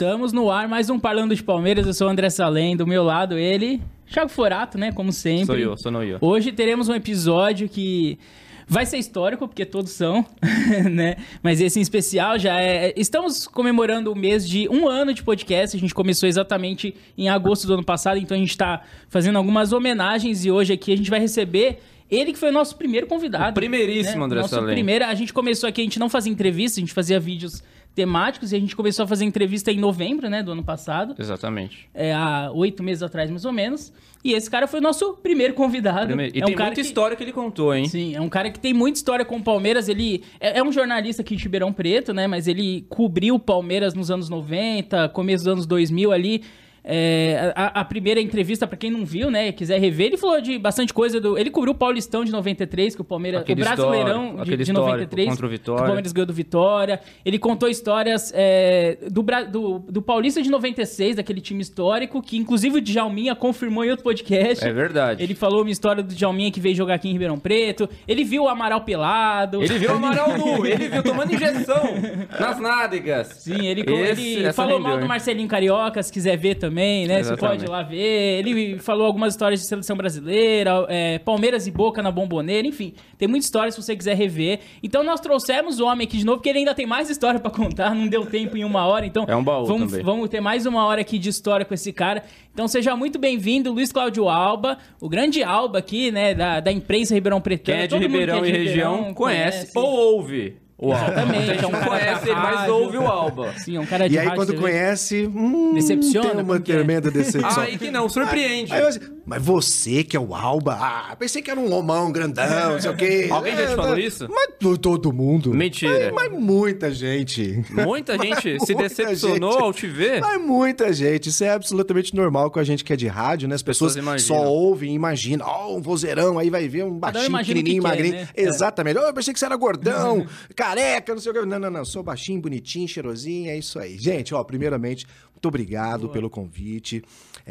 Estamos no ar, mais um Parlando de Palmeiras. Eu sou o André Salem, do meu lado ele, Thiago Forato, né? Como sempre. Sou eu, sou não eu. Hoje teremos um episódio que vai ser histórico, porque todos são, né? Mas esse em especial já é. Estamos comemorando o mês de um ano de podcast. A gente começou exatamente em agosto do ano passado, então a gente está fazendo algumas homenagens e hoje aqui a gente vai receber. Ele que foi o nosso primeiro convidado. O primeiríssimo, né? André Nosso Salem. primeiro, a gente começou aqui, a gente não fazia entrevista, a gente fazia vídeos temáticos e a gente começou a fazer entrevista em novembro, né, do ano passado. Exatamente. É, há oito meses atrás, mais ou menos. E esse cara foi o nosso primeiro convidado. Primeiro- E é um tem cara muita que- história que ele contou, hein? Sim, é um cara que tem muita história com o Palmeiras. Ele é, é um jornalista aqui de Ribeirão Preto, né? Mas ele cobriu o Palmeiras nos anos 90, começo dos anos 2000 ali. É, a, a primeira entrevista, pra quem não viu, né, quiser rever, ele falou de bastante coisa do. Ele cobriu o Paulistão de 93, que o Palmeiras. Aquele o Brasileirão de, de histórico 93. contra o que Vitória. o Palmeiras ganhou do Vitória. Ele contou histórias é, do, do, do Paulista de 96, daquele time histórico, que inclusive o Djalminha confirmou em outro podcast. É verdade. Ele falou uma história do Djalminha que veio jogar aqui em Ribeirão Preto. Ele viu o Amaral pelado. Ele viu o Amaral nu, ele viu tomando injeção nas nádegas. Sim, ele, Esse- ele falou rendeu, mal do? Marcelinho Carioca, se quiser ver também, né? Você Exatamente. pode ir lá ver. Ele falou algumas histórias de seleção brasileira, é, Palmeiras e Boca na Bomboneira, enfim. Tem muita história se você quiser rever. Então nós trouxemos o homem aqui de novo, porque ele ainda tem mais história pra contar, não deu tempo em uma hora. Então É um baú vamos, também. vamos ter mais uma hora aqui de história com esse cara. Então seja muito bem-vindo, Luiz Cláudio Alba, o grande Alba aqui, né, da, da imprensa Ribeirão Preto. Quem é de Ribeirão e região conhece ou ouve o Alba. Exatamente, gente é um não cara conhece ele, mas ouve o Alba. Sim, é um cara de E aí, rádio, quando conhece, hum, Decepciona, tem uma é? tremenda decepção. Aí que não, surpreende. Aí eu assim, mas você que é o Alba? Ah, pensei que era um romão grandão, não sei o quê. Alguém já te É, falou né? isso? Mas to- todo mundo. Mentira. Mas, mas muita gente. Muita gente se Muita decepcionou gente. ao te ver. Mas muita gente. Isso é absolutamente normal com a gente que é de rádio, né? As pessoas, pessoas só ouvem e imaginam. Ó, um vozeirão, aí vai ver um baixinho, que pequenininho, quer, magrinho. né? É. Exatamente. Oh, eu pensei que você era gordão, careca, não sei o quê. Não, não, não. Sou baixinho, bonitinho, cheirosinho, é isso aí. Gente, ó, primeiramente, muito obrigado pelo convite.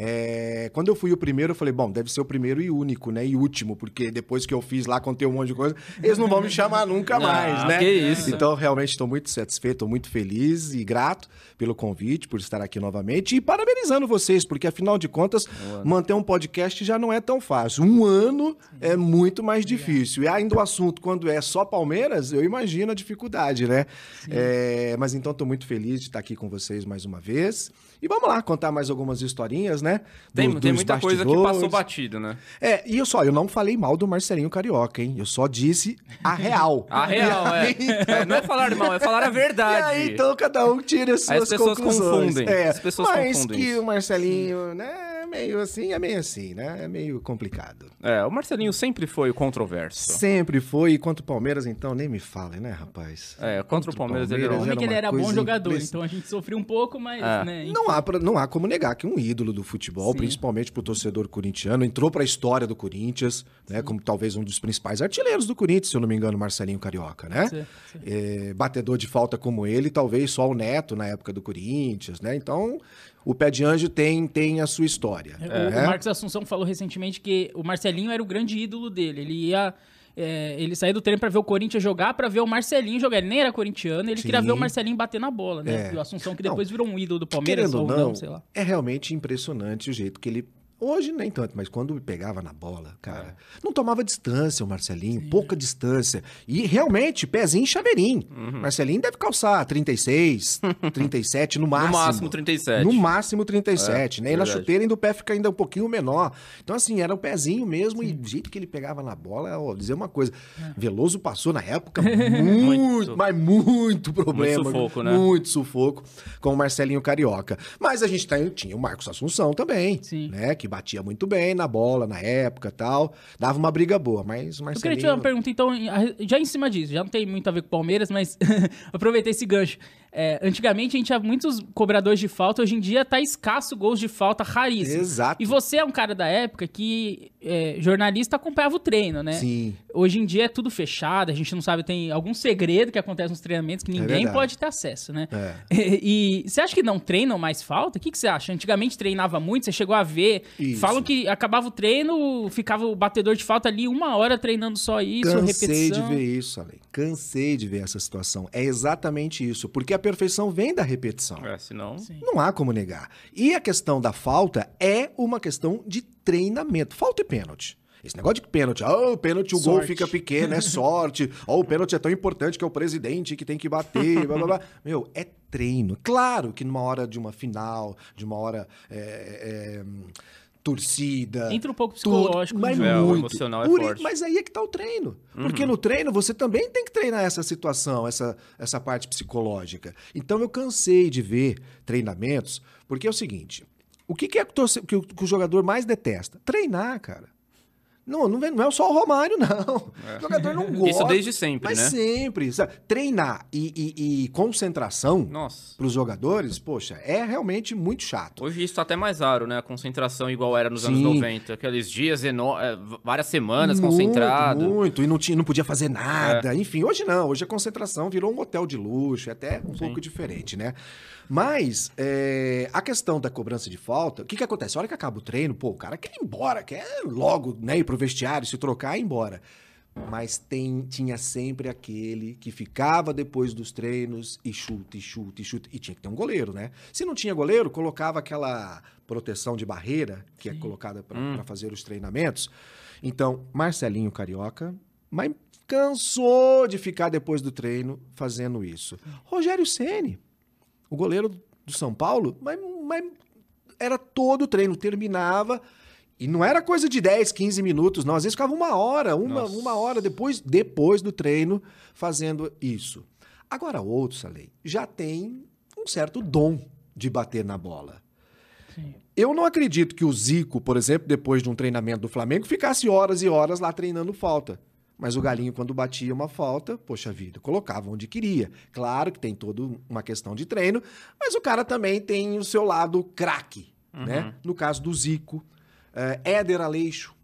É, quando eu fui o primeiro, eu falei, bom, deve ser o primeiro e único, né? E último, porque depois que eu fiz lá, contei um monte de coisa, eles não vão me chamar nunca mais, né? que isso. Então, realmente, estou muito satisfeito, estou muito feliz e grato pelo convite, por estar aqui novamente e parabenizando vocês, porque afinal de contas, manter um podcast já não é tão fácil. Um ano é muito mais difícil. E ainda o assunto, quando é só Palmeiras, eu imagino a dificuldade, né? É, mas então, estou muito feliz de estar aqui com vocês mais uma vez. E vamos lá contar mais algumas historinhas, né? Tem, Do- tem dos muita coisa que bastidores. passou batido, né? É, e eu só, eu não falei mal do Marcelinho Carioca, hein? Eu só disse a real. A real, é. É, Não é falar mal, é falar a E verdade. aí, então, cada um tira as Aí suas as pessoas conclusões. confundem, É, as pessoas mas confundem que isso. o Marcelinho, né, é meio assim, é meio assim, né? É meio complicado. É, o Marcelinho sempre foi o controverso. Sempre foi, e quanto o Palmeiras, então, nem me fale, né, rapaz? É, contra o Palmeiras ele era O um- homem que ele uma era bom jogador, então a gente sofreu um pouco, mas, É. né, enfim. Não há, pra- não há como negar que um ídolo do futebol, Sim. principalmente pro torcedor corintiano, entrou pra história do Corinthians, né? Como talvez um dos principais artilheiros do Corinthians, se eu não me engano, Marcelinho Carioca, né? Sim, sim. É, batedor de falta como ele, talvez só o Neto na época do Corinthians, né? Então, o pé de anjo tem, tem a sua história. O, né? o Marcos Assunção falou recentemente que o Marcelinho era o grande ídolo dele. Ele ia. É, ele saía do treino pra ver o Corinthians jogar, pra ver o Marcelinho jogar. Ele nem era corintiano, ele Sim. queria ver o Marcelinho bater na bola, né? É. E o Assunção que Não, depois virou um ídolo do Palmeiras, ou não, não, sei lá. é realmente impressionante o jeito que ele. Hoje nem tanto, mas quando pegava na bola, cara, não tomava distância o Marcelinho, pouca distância. E realmente, pezinho chaveirinho. Uhum. Marcelinho deve calçar 36, 37 no máximo. máximo 37. No máximo 37, É, né? E na verdade. chuteira ainda o pé fica ainda um pouquinho menor. Então, assim, era o pezinho mesmo e o jeito que ele pegava na bola, ó, dizer uma coisa. Veloso passou na época muito, mas muito problema. Muito sufoco, né? Muito sufoco com o Marcelinho Carioca. Mas a gente tem- tinha o Marcos Assunção também, Sim. né? Que batia muito bem na bola na época tal. Dava uma briga boa, mas o Eu Marcelinho... queria te fazer uma pergunta, então, já em cima disso, já não tem muito a ver com o Palmeiras, mas aproveitei esse gancho. É, antigamente a gente tinha muitos cobradores de falta, hoje em dia tá escasso gols de falta, raríssimo. Exato. E você é um cara da época que é, jornalista acompanhava o treino, né? Sim. Hoje em dia é tudo fechado, a gente não sabe, tem algum segredo que acontece nos treinamentos que ninguém É pode ter acesso, né? É. E, você acha que não treinam mais falta? O que, que você acha? Antigamente treinava muito, você chegou a ver. Isso. Falam que acabava o treino, ficava o batedor de falta ali uma hora treinando só isso, Cansei repetição. de ver isso, Ale. Cansei de ver essa situação. É exatamente isso. Porque a perfeição vem da repetição. É, senão. Não há como negar. E a questão da falta é uma questão de treinamento. Falta e pênalti. Esse negócio de pênalti, ah, o pênalti, o gol Sorte. fica pequeno, é sorte. Ó, o pênalti é tão importante que é o presidente que tem que bater, blá, blá, blá. Meu, é treino. Claro que numa hora de uma final, de uma hora é, é, torcida... Entra um pouco tudo, psicológico no mas jogo. É, muito. emocional é Por forte. Mas aí é que tá o treino. Porque no treino você também tem que treinar essa situação, essa, essa parte psicológica. Então eu cansei de ver treinamentos, porque é o seguinte: o que, que é que o- que o jogador mais detesta? Treinar, cara. Não, não, é só o Romário, não. O jogador não gosta. Isso desde sempre, mas né? sempre. sabe? Treinar e, e- e concentração para os jogadores, poxa, é realmente muito chato. Hoje isso tá até mais raro, né? A concentração igual era nos anos Sim. 90. Aqueles dias, eno... é, várias semanas Muito, concentrado. Muito, e não, tinha, não podia fazer É. nada. Enfim, hoje não. Hoje a concentração virou um hotel de luxo, é até um pouco diferente, né? Mas é, a questão da cobrança de falta, o que, que acontece? A hora que acaba o treino, pô, o cara quer ir embora, quer logo né, ir pro vestiário, se trocar e ir embora. Mas tem, tinha sempre aquele que ficava depois dos treinos e chuta, e chuta, e chuta. E tinha que ter um goleiro, né? Se não tinha goleiro, colocava aquela proteção de barreira que é colocada para fazer os treinamentos. Então, Marcelinho Carioca, mas cansou de ficar depois do treino fazendo isso. Rogério Ceni, o goleiro do São Paulo, mas, mas era todo o treino, terminava. E não era coisa de 10, 15 minutos, não. Às vezes ficava uma hora, uma, Nossa. uma hora depois, depois do treino, fazendo isso. Agora, outros, Salei, já tem um certo dom de bater na bola. Sim. Eu não acredito que o Zico, por exemplo, depois de um treinamento do Flamengo, ficasse horas e horas lá treinando falta. Mas o Galinho, quando batia uma falta, poxa vida, colocava onde queria. Claro que tem toda uma questão de treino, mas o cara também tem o seu lado craque, né? No caso do Zico, é, Éder Aleixo,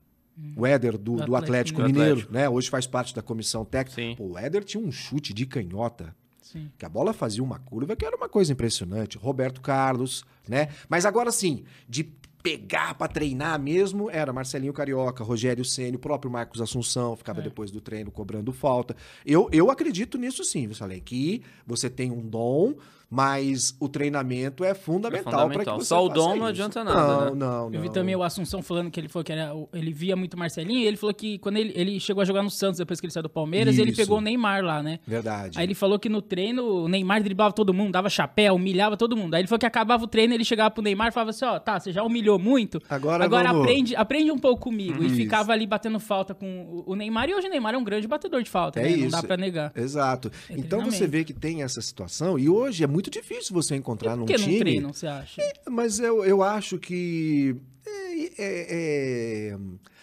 o Éder do, Do do Atlético, Atlético Mineiro, Atlético. né? Hoje faz parte da comissão técnica. Sim. Pô, o Éder tinha um chute de canhota Sim. que a bola fazia uma curva que era uma coisa impressionante. Roberto Carlos, né? Mas agora sim, de pegar pra treinar mesmo, era Marcelinho Carioca, Rogério Ceni, o próprio Marcos Assunção, ficava depois do treino cobrando falta. Eu, eu acredito nisso sim, Salem? Que você tem um dom, mas o treinamento é fundamental, É para que fundamental. você Só o dom não adianta nada, Não, né? não, não. Eu vi também o Assunção falando que ele falou que era, o- ele via muito Marcelinho e ele falou que quando ele, ele chegou a jogar no Santos depois que ele saiu do Palmeiras, ele Isso. pegou o Neymar lá, né? Verdade. Aí ele falou que no treino o Neymar driblava todo mundo, dava chapéu, humilhava todo mundo. Aí ele falou que acabava o treino, ele chegava pro Neymar e falava assim: ó, tá, você já humilhou muito. Agora vamos- aprende, aprende um pouco comigo. E Isso. ficava ali batendo falta com o- Neymar. E hoje o Neymar é um grande batedor de falta, É né? Não isso. dá pra negar. Exato. É então você vê que tem essa situação e hoje é muito difícil você encontrar Por num que não time. treinam, você acha? Mas eu, eu acho que. é- é- é-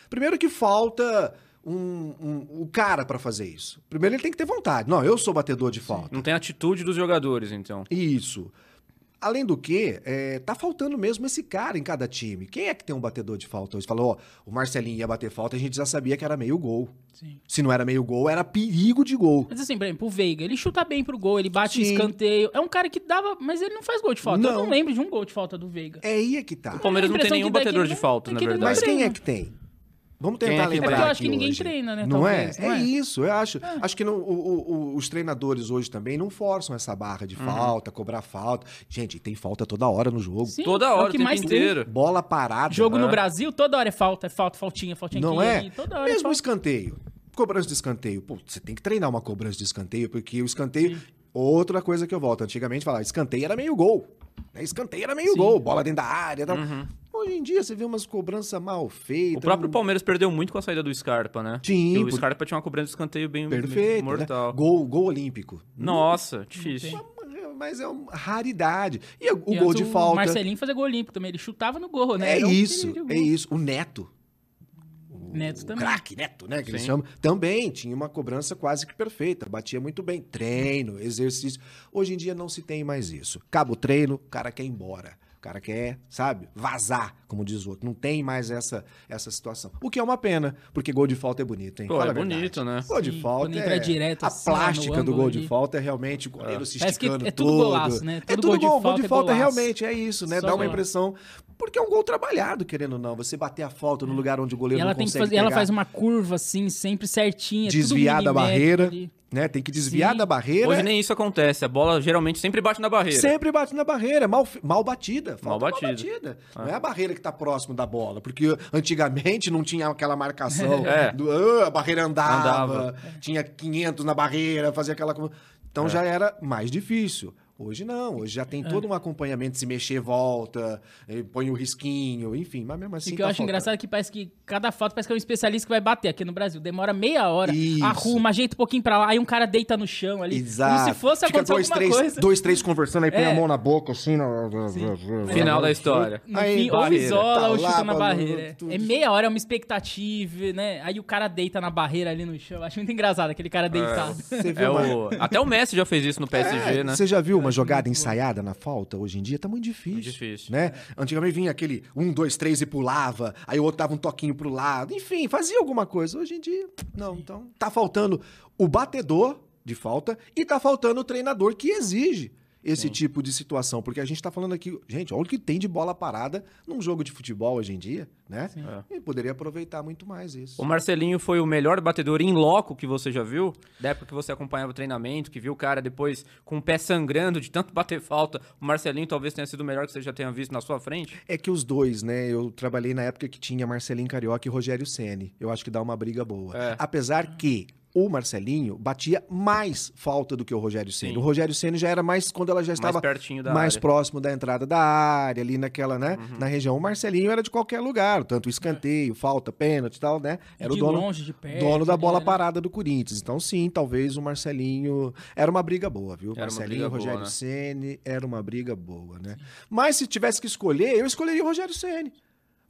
Primeiro que falta um, um- o cara pra fazer isso. Primeiro ele tem que ter vontade. Não, eu sou batedor de falta. Não tem atitude dos jogadores, então. Isso. Além do que, é, tá faltando mesmo esse cara em cada time. Quem é que tem um batedor de falta hoje? Falou, ó, o Marcelinho ia bater falta, a gente já sabia que era meio gol. Sim. Se não era meio gol, era perigo de gol. Mas assim, por exemplo, o Veiga, ele chuta bem pro gol, ele bate Sim. escanteio. É um cara que dava, mas ele não faz gol de falta. Eu Não. não lembro de um gol de falta do Veiga. É aí é que tá. O Palmeiras não tem nenhum é batedor de não- falta, é na não verdade. Mas quem é que tem? Vamos Quem tentar é lembrar? É porque eu acho que aqui ninguém hoje. treina, né, Não talvez, é? não é é? isso, eu acho. Acho que não- o- o- o- os treinadores hoje também não forçam essa barra Uhum. de falta, cobrar falta. Gente, tem falta toda hora no jogo. Sim, Toda é hora, o que tempo mais tem. inteiro. Bola parada. Jogo no É. Brasil, toda hora é falta, é falta, faltinha, faltinha Não aqui, é? ali, toda hora é Mesmo escanteio. Cobrança de escanteio. Pô, você tem que treinar uma cobrança de escanteio, porque o escanteio. Outra coisa que eu volto. Antigamente falava, escanteio era meio gol. Né? Escanteio era meio Sim. gol, bola dentro da área. e Tal. Uhum. Hoje em dia você vê umas cobranças mal feitas. O próprio Palmeiras perdeu muito com a saída do Scarpa, né? Sim, E o por- Scarpa tinha uma cobrança de escanteio bem, Perfeito. mortal. Né? Gol, gol olímpico. Nossa, difícil. Mas é uma raridade. E o E gol de falta. O Marcelinho fazia gol olímpico também, ele chutava no gol, né? É Era um isso, de é isso. O Neto. O Neto também. craque Neto, né? Que eles Sim. chamam. Também tinha uma cobrança quase que perfeita. Batia muito bem. Treino, exercício. Hoje em dia não se tem mais isso. Acaba o treino, o cara quer ir embora. O cara quer, sabe, vazar, como diz o outro. Não tem mais essa, essa situação. O que é uma pena, porque gol de falta é bonito, hein? Pô, Fala é bonito, né? Gol de Sim, falta é... entra direto a assim, no plástica do gol de falta é realmente o goleiro se Parece que esticando é tudo todo. golaço, né? É tudo gol de gol, gol falta de é falta golaço. realmente, é isso, né? Só Dá uma golaço. impressão... porque é um gol trabalhado, querendo ou não. Você bater a falta no lugar onde o goleiro E ela não tem que consegue fazer, ela faz uma curva assim, sempre certinha, tudo desviar da barreira, ali. né? Tem que desviar Sim. da barreira. Hoje nem isso acontece. A bola geralmente sempre bate na barreira. Sempre bate na barreira, mal, mal batida. Mal falta batida. Não é a barreira que tá próximo da bola, porque antigamente não tinha aquela marcação É. do "Ah, a barreira andava, Andava. tinha 500 na barreira, fazia aquela co- É. Então já era mais difícil. Hoje não, hoje já tem todo um acompanhamento, se mexer volta, eh, põe o risquinho, enfim, mas mesmo assim o que eu tá acho faltando. engraçado é que parece que cada foto parece que é um especialista que vai bater aqui no Brasil. Demora meia hora, Isso. arruma, ajeita um pouquinho pra lá, aí um cara deita no chão ali. Exato. Como se fosse Fica acontecer dois, alguma três, coisa. dois, três conversando, aí põe É. a mão na boca, assim. no- Final da história. No Aí, fim, ou isola Tá ou lá, chuta na bagulho, barreira. tudo. É meia hora, é uma expectativa, né? Aí o cara deita na barreira ali no chão. Acho muito engraçado aquele cara deitado. Você É viu o... Até o Messi já fez isso no PSG, É, né? Você já viu uma jogada ensaiada na falta? Hoje em dia tá muito difícil. Muito difícil. Né? Antigamente vinha aquele um, dois, três e pulava, aí o outro dava um toquinho pro lado. Enfim, fazia alguma coisa. Hoje em dia, não. Então, tá faltando o batedor de falta e tá faltando o treinador que exige esse tipo de situação. Porque a gente tá falando aqui, gente, olha o que tem de bola parada num jogo de futebol hoje em dia, né? E poderia aproveitar muito mais isso. O Marcelinho foi o melhor batedor em loco que você já viu? Da época que você acompanhava o treinamento, que viu o cara depois com o pé sangrando de tanto bater falta. O Marcelinho talvez tenha sido o melhor que você já tenha visto na sua frente. É que os dois, né? Eu trabalhei na época que tinha Marcelinho Carioca e Rogério Ceni. Eu acho que dá uma briga boa. É. Apesar que o Marcelinho batia mais falta do que o Rogério Ceni. Sim. O Rogério Ceni já era mais quando ela já estava pertinho da mais área. próximo da entrada da área, ali naquela, né, Uhum. na região. O Marcelinho era de qualquer lugar, tanto escanteio, falta, pênalti e tal, né? Era De o dono, longe, de perto, dono da bola né? parada do Corinthians. Então, sim, talvez o Marcelinho era uma briga boa, viu? Era Marcelinho, boa, Rogério né? Ceni era uma briga boa, né? Mas se tivesse que escolher, eu escolheria o Rogério Ceni.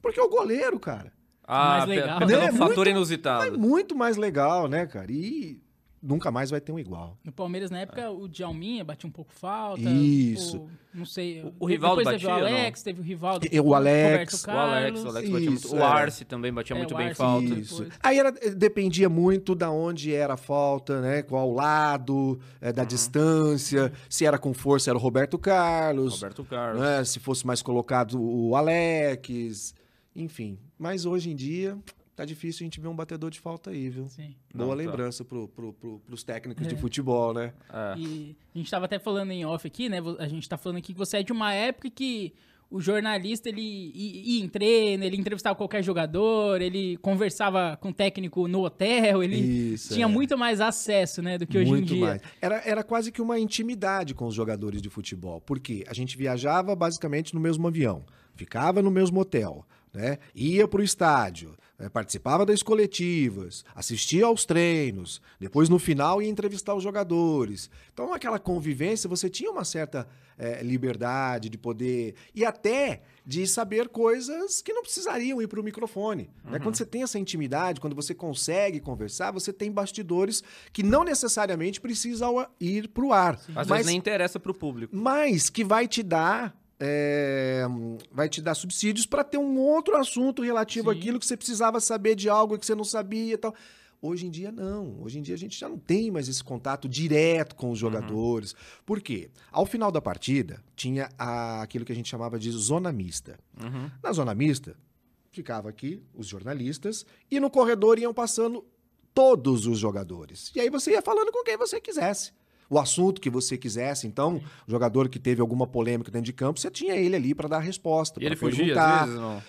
Porque é o goleiro, cara. Ah, Mais legal. pelo Né? fator Muito- É inusitado. muito mais legal, né, cara? E nunca mais vai ter um igual. No Palmeiras, na época, o Djalminha batia um pouco falta. Isso. O, não sei. O- o Rivaldo depois teve o batia, Alex, teve o Rivaldo. E- o Alex. Roberto O Alex, o. Alex batia muito. Isso, O é. Arce também batia É, muito o bem Arce, falta. isso. Isso. Aí era, dependia muito da onde era a falta, né? Qual lado, é, Uhum. da distância, se era com força era o Roberto Carlos, Roberto Carlos. né? se fosse mais colocado o Alex, enfim. Mas hoje em dia tá difícil a gente ver um batedor de falta aí, viu? Sim. Boa Não, tá. lembrança pro, pro, pro, pros técnicos É. de futebol, né? É. E a gente tava até falando em off aqui, né? A gente tá falando aqui que você é de uma época que o jornalista, ele ia em treino, ele entrevistava qualquer jogador, ele conversava com o técnico no hotel, ele Isso, tinha é. muito mais acesso, né, do que hoje Muito em dia. mais. Era, era quase que uma intimidade com os jogadores de futebol. Porque a gente viajava basicamente no mesmo avião, ficava no mesmo hotel, né? ia para o estádio, né? participava das coletivas, assistia aos treinos, depois no final ia entrevistar os jogadores. Então, aquela convivência, você tinha uma certa eh, liberdade de poder. E até de saber coisas que não precisariam ir para o microfone. né? Quando você tem essa intimidade, quando você consegue conversar, você tem bastidores que não necessariamente precisam ir para o ar. Às mas, vezes nem interessa pro público. mas que vai te dar. É, vai te dar subsídios para ter um outro assunto relativo Sim. àquilo que você precisava saber de algo que você não sabia e tal. Hoje em dia, não. Hoje em dia, a gente já não tem mais esse contato direto com os jogadores. Por quê? Ao final da partida, tinha a- aquilo que a gente chamava de zona mista. Uhum. Na zona mista, ficava aqui os jornalistas e no corredor iam passando todos os jogadores. E aí você ia falando com quem você quisesse. O assunto que você quisesse. Então, o jogador que teve alguma polêmica dentro de campo, você tinha ele ali para dar a resposta. E ele fugia perguntar. às vezes, não?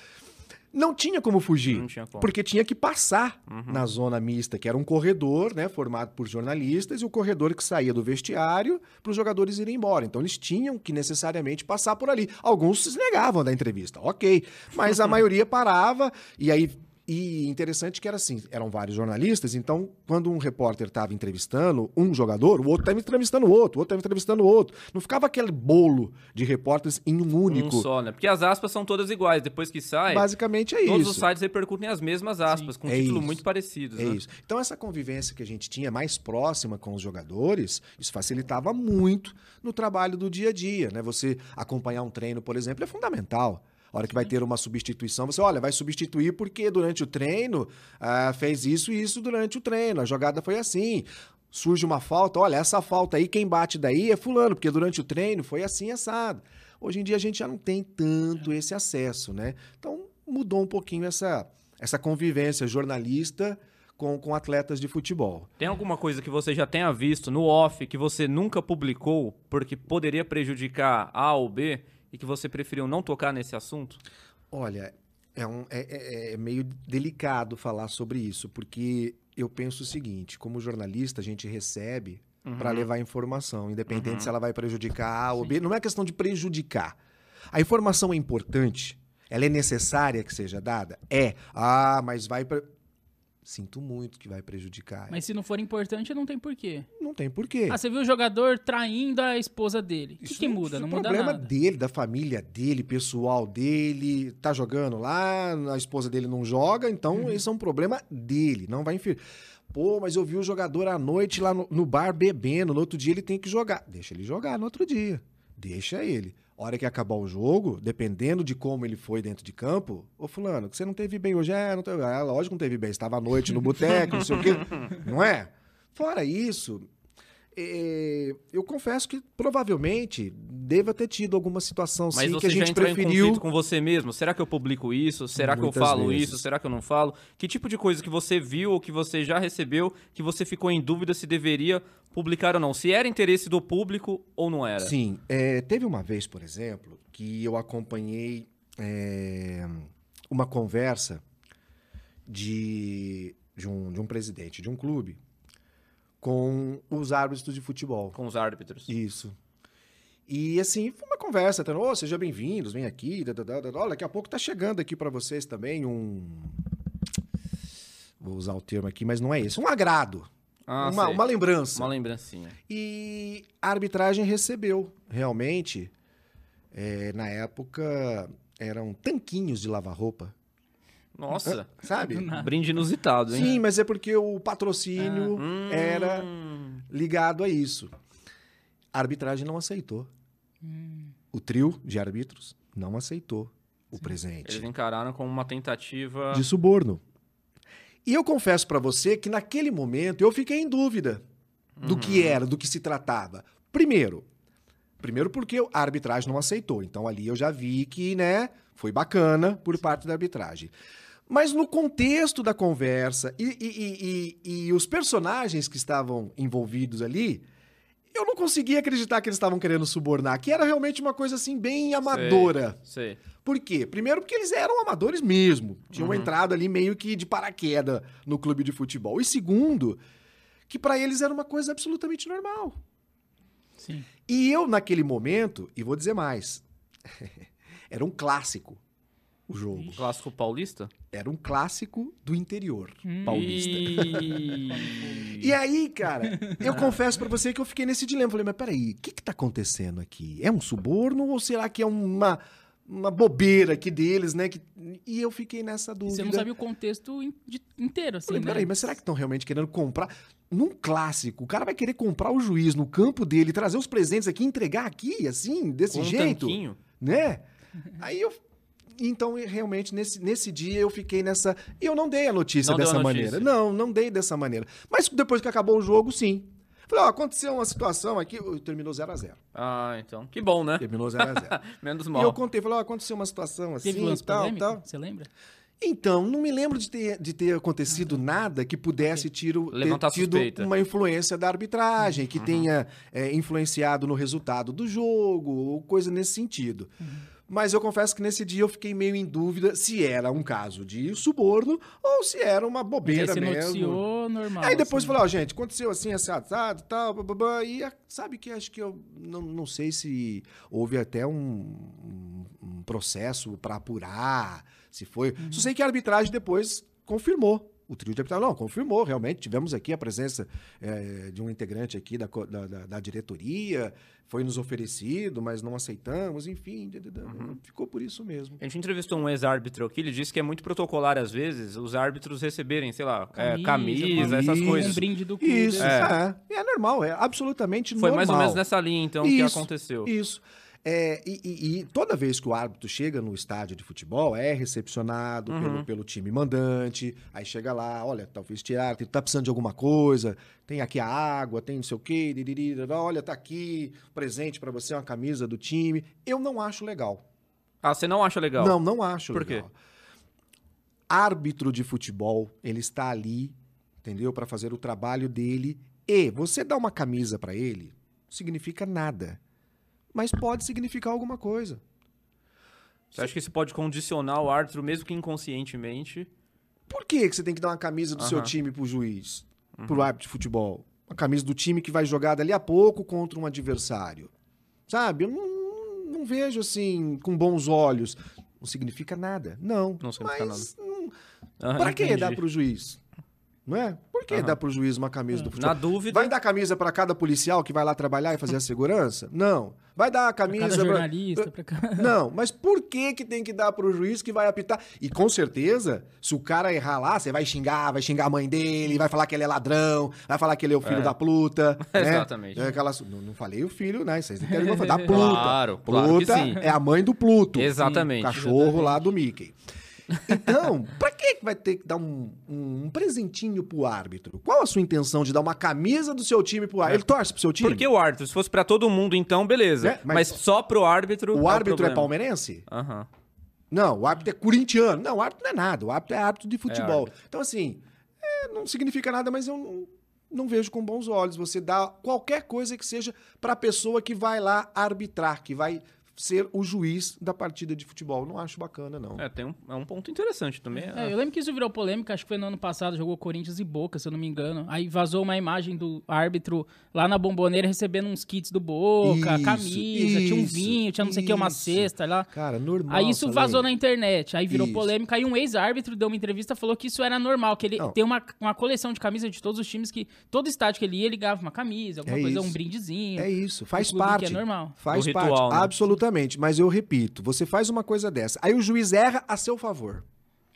Não tinha como fugir. Não tinha como. Porque tinha que passar Uhum. na zona mista, que era um corredor, né, formado por jornalistas, e o corredor que saía do vestiário para os jogadores irem embora. Então eles tinham que necessariamente passar por ali. Alguns se negavam da entrevista, ok. Mas a maioria parava, e aí. E interessante que era assim, eram vários jornalistas, então quando um repórter estava entrevistando um jogador, o outro estava entrevistando o outro, o outro estava entrevistando o outro. Não ficava aquele bolo de repórteres em um único. Um só, né? Porque as aspas são todas iguais. Depois que sai, Basicamente é todos isso. os sites repercutem as mesmas aspas, com É títulos isso. muito parecidos. É né? isso. Então, essa convivência que a gente tinha mais próxima com os jogadores, isso facilitava muito no trabalho do dia a dia, né? Você acompanhar um treino, por exemplo, é fundamental. A hora que vai ter uma substituição, você, olha, vai substituir porque durante o treino ah, fez isso e isso durante o treino, a jogada foi assim. Surge uma falta, olha, essa falta aí, quem bate daí é fulano, porque durante o treino foi assim assado. Hoje em dia a gente já não tem tanto esse acesso, né? Então mudou um pouquinho essa, essa convivência jornalista com, com atletas de futebol. Tem alguma coisa que você já tenha visto no off que você nunca publicou porque poderia prejudicar A ou B e que você preferiu não tocar nesse assunto? Olha, é, um, é, é, é meio delicado falar sobre isso, porque eu penso o seguinte: como jornalista, a gente recebe Uhum. para levar informação, independente se ela vai prejudicar A ou B. Não é questão de prejudicar. A informação é importante, ela é necessária que seja dada? É. Ah, mas vai. Pre... Sinto muito que vai prejudicar. Mas se não for importante, não tem porquê. Não tem porquê. Ah, você viu o jogador traindo a esposa dele. O que, que não- muda? isso Não é muda problema nada. dele, da família dele, pessoal dele. Tá jogando lá, a esposa dele não joga, então Uhum. isso é um problema dele, não vai infir. Pô, mas eu vi o jogador à noite lá no, no bar bebendo, no outro dia ele tem que jogar. Deixa ele jogar no outro dia. Deixa ele. Hora que acabar o jogo, dependendo de como ele foi dentro de campo, ô fulano, que você não teve bem hoje, é, não teve, ah, lógico que não teve bem, estava à noite no boteco, não sei o quê, não é? Fora isso, é, eu confesso que provavelmente deva ter tido alguma situação Mas sim você que a gente preferiu. conflito com você mesmo? Será que eu publico isso? Será que eu Muitas falo vezes. isso? Será que eu não falo? Que tipo de coisa que você viu ou que você já recebeu que você ficou em dúvida se deveria publicar ou não? Se era interesse do público ou não era? Sim, é, teve uma vez, por exemplo, que eu acompanhei é, uma conversa de, de, um, de um presidente de um clube com os árbitros de futebol. Com os árbitros. Isso. E assim, foi uma conversa, até, ô, sejam bem-vindos, vem aqui, da, da, da, da. Olha, daqui a pouco tá chegando aqui para vocês também um vou usar o termo aqui, mas não é esse, um agrado, Ah, uma, sei. uma lembrança. Uma lembrancinha. E a arbitragem recebeu, realmente, é, na época eram tanquinhos de lavar roupa, Nossa. sabe? Brinde inusitado, hein? Sim, mas é porque o patrocínio Hum. era ligado a isso. A arbitragem não aceitou. O trio de árbitros não aceitou o presente Eles encararam como uma tentativa. de suborno. E eu confesso pra você que naquele momento eu fiquei em dúvida do que era, do que se tratava. Primeiro, primeiro porque a arbitragem não aceitou. Então ali eu já vi que, né, foi bacana por parte da arbitragem. Mas no contexto da conversa e, e- e- e- e os personagens que estavam envolvidos ali, eu não conseguia acreditar que eles estavam querendo subornar, que era realmente uma coisa assim bem amadora. Sei. Por quê? Primeiro porque eles eram amadores mesmo. Tinham entrado ali meio que de paraquedas no clube de futebol. E segundo, que pra eles era uma coisa absolutamente normal. Sim. E eu, naquele momento, e vou dizer mais, era um clássico o jogo. O clássico paulista? Era um clássico do interior paulista. E... Aí, cara, eu confesso pra você que eu fiquei nesse dilema. Falei, mas peraí, o que que tá acontecendo aqui? É um suborno ou será que é uma, uma bobeira aqui deles, né? Que... E eu fiquei nessa dúvida. Você não sabe o contexto inteiro, assim, Falei, né? peraí, mas será que estão realmente querendo comprar? Num clássico, o cara vai querer comprar o juiz no campo dele, trazer os presentes aqui, entregar aqui, assim, desse Com um jeito, tanquinho? né? Aí eu. Então, realmente, nesse, nesse dia eu fiquei nessa. E eu não dei a notícia Não deu a dessa notícia. maneira. Não, não dei dessa maneira. Mas depois que acabou o jogo, sim. Falei, ó, aconteceu uma situação aqui. Terminou 0x0. Ah, então. Que bom, né? Terminou 0x0. Menos e mal. eu contei, falei, ó, aconteceu uma situação assim Teve e tal, polêmico? tal. Você lembra? Então, não me lembro de ter, de ter acontecido nada que pudesse tiro, ter tido uma influência da arbitragem, Uhum. que tenha é, influenciado no resultado do jogo, ou coisa nesse sentido. Uhum. Mas eu confesso que nesse dia eu fiquei meio em dúvida se era um caso de suborno ou se era uma aí bobeira você mesmo. noticiou normal. Aí depois assim. falou, ó, gente, aconteceu assim, assim, assado, tal, bababá, e a- sabe que acho que eu não, não sei se houve até um, um- um processo para apurar, se foi. Uhum. Só sei que a arbitragem depois confirmou. O trio de arbitragem, não, confirmou, realmente, tivemos aqui a presença eh, de um integrante aqui da, da, da- diretoria, foi nos oferecido, mas não aceitamos, enfim, Uhum. ficou por isso mesmo. A gente entrevistou um ex-árbitro aqui, ele disse que é muito protocolar, às vezes, os árbitros receberem, sei lá, é, camisa, essas camisa, coisas. Um brinde do clube. Isso, É. é. é normal, é absolutamente Foi normal. mais ou menos nessa linha, então, que Isso, aconteceu. Isso. É, e, e- e toda vez que o árbitro chega no estádio de futebol, é recepcionado Uhum. pelo, pelo time mandante, aí chega lá, olha, talvez tirar, tá precisando de alguma coisa, tem aqui a água, tem não sei o quê, diriri, olha, tá aqui, presente pra você, uma camisa do time. Eu não acho legal. Ah, você não acha legal? Não, não acho Por quê? legal. Árbitro de futebol, ele está ali, entendeu? Para fazer o trabalho dele. E você dá uma camisa para ele, significa nada. Mas pode significar alguma coisa. Você acha que isso pode condicionar o árbitro, mesmo que inconscientemente? Por que, que você tem que dar uma camisa do seu Aham. time pro juiz? Pro árbitro de futebol? Uma camisa do time que vai jogar dali a pouco contra um adversário. Sabe? Eu não, não vejo assim com bons olhos. Não significa nada. Não. Não significa mas não- Ah, Pra que dar pro juiz? Não é? Por que Aham. dar pro juiz uma camisa do futebol? Na dúvida, Vai dar camisa pra cada policial que vai lá trabalhar e fazer a segurança? Não. Vai dar a Pra camisa cada pra- jornalista, pra cada... Não, mas por que que tem que dar pro juiz que vai apitar? E com certeza, se o cara errar lá, você vai xingar, vai xingar a mãe dele, vai falar que ele é ladrão, vai falar que ele é o filho É. da pluta. né? Exatamente. É aquelas- não, não falei o filho, né? Vocês entendem o que eu falo, da pluta. Claro, claro Pluta sim. é a mãe do Pluto. Exatamente. O cachorro lá do Mickey. Então, pra que vai ter que dar um, um, um presentinho pro árbitro? Qual a sua intenção de dar uma camisa do seu time pro árbitro? Ele torce pro seu time? Porque o árbitro, se fosse pra todo mundo, então, beleza. É, mas... mas só pro árbitro. o árbitro é palmeirense? Aham. Não, o árbitro é corintiano. Não, o árbitro não é nada. O árbitro é árbitro de futebol. árbitro. então, assim, é, não significa nada, mas eu não, não vejo com bons olhos você dar qualquer coisa que seja pra pessoa que vai lá arbitrar, que vai ser o juiz da partida de futebol. Não acho bacana, não. É, tem um, é um ponto interessante também. É, eu lembro que isso virou polêmica, acho que foi no ano passado, jogou Corinthians e Boca, se eu não me engano. Aí vazou uma imagem do árbitro lá na bomboneira recebendo uns kits do Boca, Isso, camisa, tinha um isso, vinho, tinha não sei o que, uma isso. cesta lá. Cara, normal. Aí isso vazou na internet, aí virou Isso. polêmica. Aí um ex-árbitro deu uma entrevista e falou que isso era normal, que ele Não. tem uma, uma coleção de camisas de todos os times que todo estádio que ele ia, ele ganhava uma camisa, alguma É coisa, isso. um brindezinho. É isso, faz que parte. é normal. Faz Do parte, ritual, né? absolutamente. Mas eu repito, você faz uma coisa dessa, aí o juiz erra a seu favor.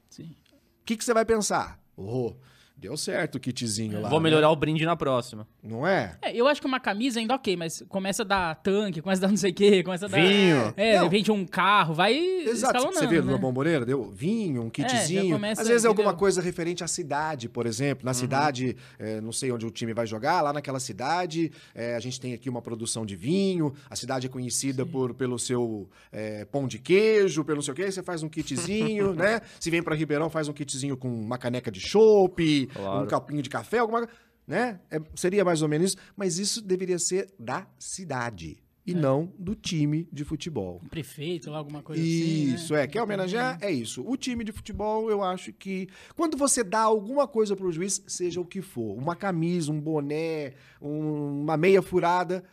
Sim. O que, que você vai pensar? Oh, deu certo o kitzinho lá. Vou né? melhorar o brinde na próxima. Não é? É, eu acho que uma camisa ainda ok, mas começa a dar tanque, começa a dar não sei o quê, começa a dar... Vinho. É, Não. de repente um carro, vai Exato. escalonando, Você viu né? na bomboneira? Deu vinho, um kitzinho. já começa, Às vezes é alguma coisa referente à cidade, por exemplo. Na cidade, é, não sei onde o time vai jogar, lá naquela cidade, é, a gente tem aqui uma produção de vinho. A cidade é conhecida por, pelo seu é, pão de queijo, pelo não sei o quê. Você faz um kitzinho, né? Se vem pra Ribeirão, faz um kitzinho com uma caneca de chopp, Claro. um copinho de café, alguma coisa. Né? É, seria mais ou menos isso. Mas isso deveria ser da cidade. E não do time de futebol. Um prefeito lá, alguma coisa Isso, assim, né? é. Quer homenagear? É isso. O time de futebol, eu acho que quando você dá alguma coisa pro juiz, seja o que for, uma camisa, um boné, um- uma meia furada,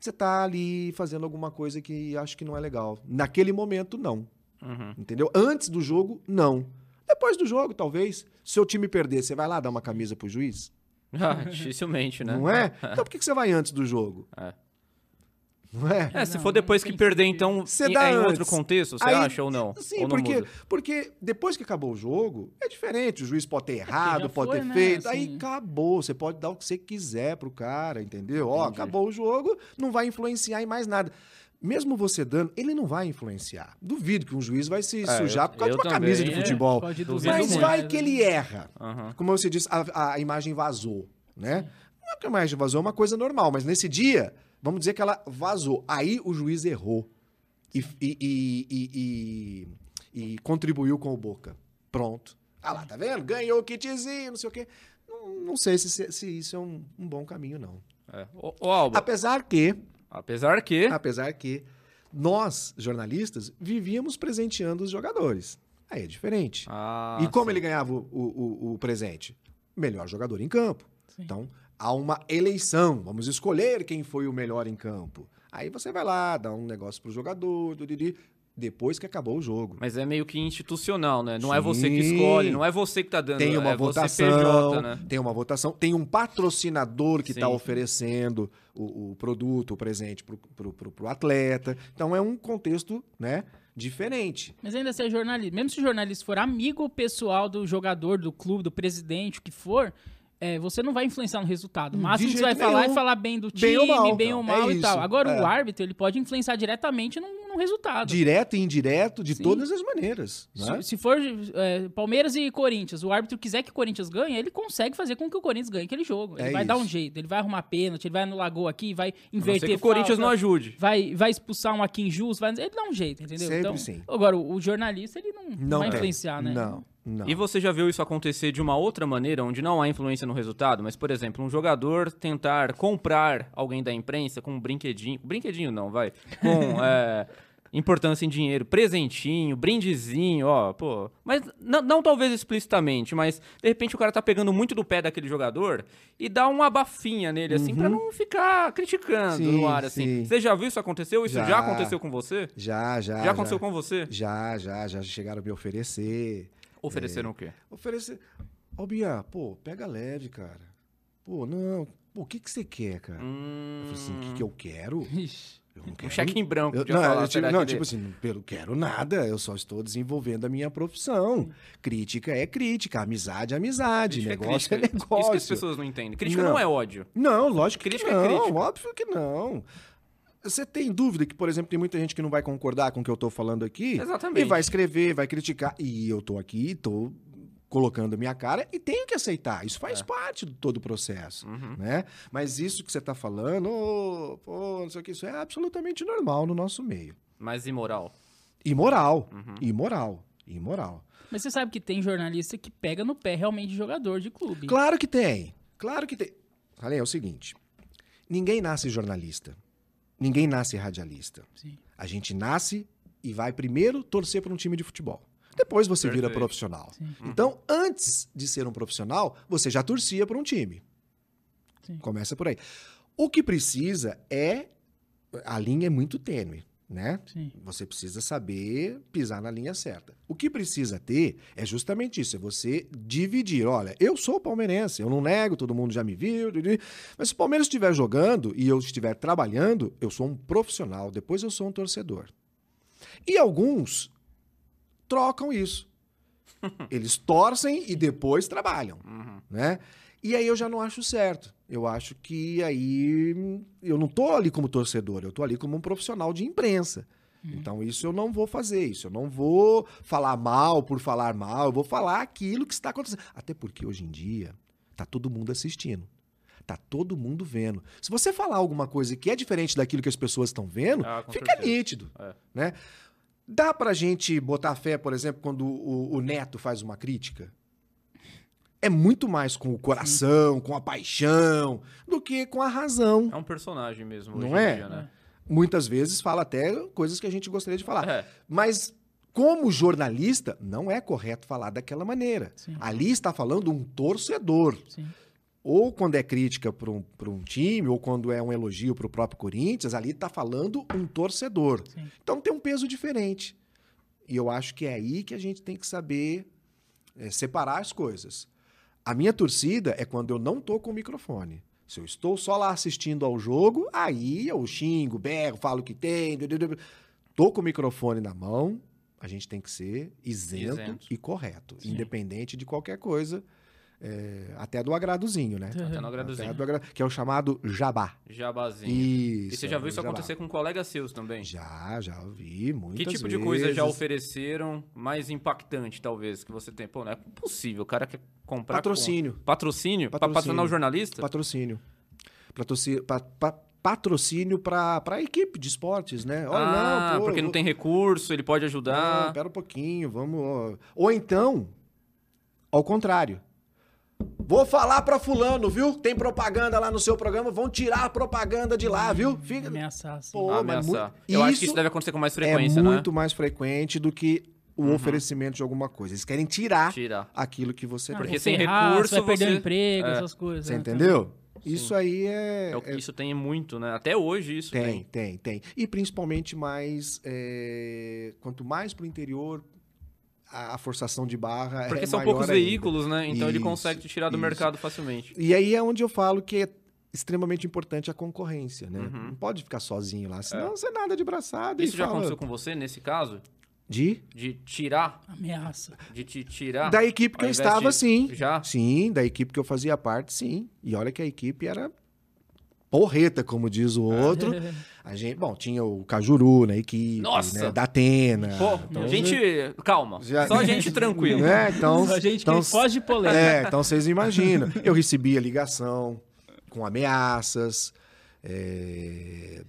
você tá ali fazendo alguma coisa que acho que não é legal. Naquele momento, não. Uhum. Entendeu? Antes do jogo, não. Depois do jogo, talvez. Se seu time perder, você vai lá dar uma camisa pro juiz? Ah, dificilmente, né? Não é? Então por que que você vai antes do jogo? É. Não é? É, se Não, for depois que perder, sentido. então, Você em- dá é em antes. outro contexto, você Aí- acha ou não? Sim, ou não porque, muda? porque depois que acabou o jogo, é diferente. O juiz pode ter errado, já pode foi, ter né, feito. Aí assim. acabou. Você pode dar o que você quiser pro cara, entendeu? Ó, Entendi. acabou o jogo, não vai influenciar em mais nada. Mesmo você dando, ele não vai influenciar. Duvido que um juiz vai se É, sujar eu- por causa de uma também, camisa de é. futebol. Duvidar Mas muito. vai que ele erra. Aham. Como você disse, a, a imagem vazou, né? Não é que a imagem vazou, é uma coisa normal, mas nesse dia, vamos dizer que ela vazou. Aí o juiz errou e, e- e- e- e- e contribuiu com o Boca. Pronto. Ah lá, tá vendo? Ganhou o kitzinho, não sei o quê. Não, não sei se, se- se isso é um, um bom caminho, não. É. Ô, Alba, Apesar que, apesar que... apesar que nós, jornalistas, vivíamos presenteando os jogadores. Aí é diferente. Ah, E como sim. ele ganhava o, o- o- presente? Melhor jogador em campo. Então, há uma eleição. Vamos escolher quem foi o melhor em campo. Aí você vai lá, dá um negócio pro jogador, duriri, depois que acabou o jogo. Mas é meio que institucional, né? Não é você que Sim. escolhe, não é você que tá dando, Tem uma é você votação, PJ, né? tem uma votação, tem um patrocinador que está Sim. oferecendo o, o produto, o presente pro, pro, pro- pro atleta. Então é um contexto, né, diferente. Mas ainda se é jornalista, mesmo se o jornalista for amigo pessoal do jogador, do clube, do presidente, o que for, é, você não vai influenciar no resultado. O De máximo que você vai falar nenhum. é falar bem do Bem time, ou mal, bem ou então. mal É e tal. isso. Agora, É. o árbitro, ele pode influenciar diretamente no, no resultado. Direto e indireto, de Sim. todas as maneiras. né? Se, se for é, Palmeiras e Corinthians, o árbitro quiser que o Corinthians ganhe, ele consegue fazer com que o Corinthians ganhe aquele jogo. Ele É vai dar um isso. jeito, ele vai arrumar pênalti, ele vai anular gol aqui, vai inverter que o Corinthians falta, não ajude. vai, vai expulsar um aqui injusto, vai, ele dá um jeito, entendeu? Sempre então, sim. Agora, o, o jornalista, ele não, Não vai tem. influenciar, né? Não, não. E você já viu isso acontecer de uma outra maneira, onde não há influência no resultado, mas, por exemplo, um jogador tentar comprar alguém da imprensa com um brinquedinho. Brinquedinho não, vai. Com é, importância em dinheiro, presentinho, brindezinho, ó, pô. Mas não, não talvez explicitamente, mas de repente o cara tá pegando muito do pé daquele jogador e dá uma bafinha nele, assim, pra não ficar criticando Uhum. Sim, no ar, assim. sim. Você já viu isso acontecer? Isso já, Já. aconteceu com você? Já, já. Já aconteceu com você? Já, já, já chegaram a me oferecer. Ofereceram o quê? Oferecer. Ô, Bia, pô, pega leve, cara. Pô, não. Pô, o que que você quer, cara? Eu falei assim, o que que eu quero? Ixi. Eu não Um cheque em branco, Eu, não, falar, eu, tipo, será não, que tipo assim, eu não quero nada, eu só estou desenvolvendo a minha profissão. Crítica é crítica, amizade é amizade, Crítica é negócio é, crítica. negócio. Isso que as pessoas não entendem. Crítica não, Não. é ódio. Não, lógico Crítica que é não, crítica. óbvio que não. Você tem dúvida que, por exemplo, tem muita gente que não vai concordar com o que eu tô falando aqui? Exatamente. E vai escrever, vai criticar. E eu tô aqui, tô colocando a minha cara e tenho que aceitar. Isso É. faz parte de todo o processo, Uhum. né? Mas isso que você tá falando, pô, não sei o que, isso é absolutamente normal no nosso meio. Mas imoral. Imoral, Uhum. imoral, imoral. Mas você sabe que tem jornalista que pega no pé realmente de jogador de clube. Claro que tem. Claro que tem. Falei, é o seguinte: ninguém nasce jornalista. Ninguém nasce radialista. Sim. A gente nasce e vai primeiro torcer para um time de futebol. Depois você vira Perfeito. profissional. Sim. Então, antes de ser um profissional, você já torcia para um time. Sim. Começa por aí. O que precisa é. A linha é muito tênue, né? Sim. Você precisa saber pisar na linha certa. O que precisa ter é justamente isso: é você dividir. Olha, eu sou palmeirense, eu não nego, todo mundo já me viu. Mas se o Palmeiras estiver jogando e eu estiver trabalhando, eu sou um profissional, depois eu sou um torcedor. E alguns trocam isso. Eles torcem e depois trabalham, né? E aí eu já não acho certo. Eu acho que aí hum, eu não tô ali como torcedor, eu tô ali como um profissional de imprensa. Então isso eu não vou fazer, isso eu não vou falar mal por falar mal, eu vou falar aquilo que está acontecendo. Até porque hoje em dia tá todo mundo assistindo. Tá todo mundo vendo. Se você falar alguma coisa que é diferente daquilo que as pessoas estão vendo, Ah, fica certeza. nítido, É. né? Dá pra gente botar fé, por exemplo, quando o, o Neto faz uma crítica? É muito mais com o coração, com a paixão, do que com a razão. É um personagem mesmo hoje Não em é? dia, né? Muitas vezes fala até coisas que a gente gostaria de falar. É. Mas, como jornalista, não é correto falar daquela maneira. Sim. Ali está falando um torcedor. Sim. Ou quando é crítica para um, pra um time, ou quando é um elogio para o próprio Corinthians, ali está falando um torcedor. Sim. Então tem um peso diferente. E eu acho que é aí que a gente tem que saber é, separar as coisas. A minha torcida é quando eu não tô com o microfone. Se eu estou só lá assistindo ao jogo, aí eu xingo, berro, falo o que tem. Tô com o microfone na mão, a gente tem que ser isento, Isento. e correto, Sim. independente de qualquer coisa, é, até do agradozinho, né? Até no agradozinho. Até do agra- Que é o chamado jabá. Jabazinho. Isso. E você já viu isso jabá. acontecer com colegas seus também? Já, já vi muitas Que tipo de vezes. coisa já ofereceram mais impactante, talvez, que você tem? Pô, não é possível. O cara quer comprar... Patrocínio. com- Patrocínio? Pra Patrocínio. patrocinar o jornalista? Patrocínio. Patroci- pa- pa- patrocínio para a equipe de esportes, né? Olha, ah, não, pô, porque não vou- tem recurso, ele pode Não, ajudar. pera um pouquinho, vamos. Ou então, ao contrário. Vou falar pra fulano, viu? Tem propaganda lá no seu programa, vão tirar a propaganda de lá, viu? Fica... Ameaçar, assim. Pô, mas ameaçar. muito- Eu acho que isso deve acontecer com mais é frequência, muito mais frequente do que o oferecimento de alguma coisa. Eles querem tirar Tirar. aquilo que você Ah, tem. Porque sem recurso, você vai perder você- o emprego, é. essas coisas. Você né? entendeu? Isso aí é, É o- é- Isso tem muito, né? Até hoje isso Tem, tem. tem, tem. E principalmente mais. é, Quanto mais pro interior, a, forçação de barra Porque é são maior poucos ainda. veículos, né? Então ele Isso, consegue te tirar do isso. mercado facilmente. E aí é onde eu falo que é extremamente importante a concorrência, né? Uhum. Não pode ficar sozinho lá, senão você nada de braçada Isso e já fala... aconteceu com você, nesse caso? De? De tirar? Ameaça. De te tirar? Da equipe que eu estava, de- sim. Já? Sim, da equipe que eu fazia parte, sim. E olha que a equipe era porreta, como diz o outro. A gente, bom, tinha o Cajuru na equipe, Nossa! né, da Atena. Pô, Então, gente, calma. Já- Só gente tranquila. né, então, A gente então, que foge de polêmica. É, então vocês imaginam. Eu recebia ligação com ameaças. é,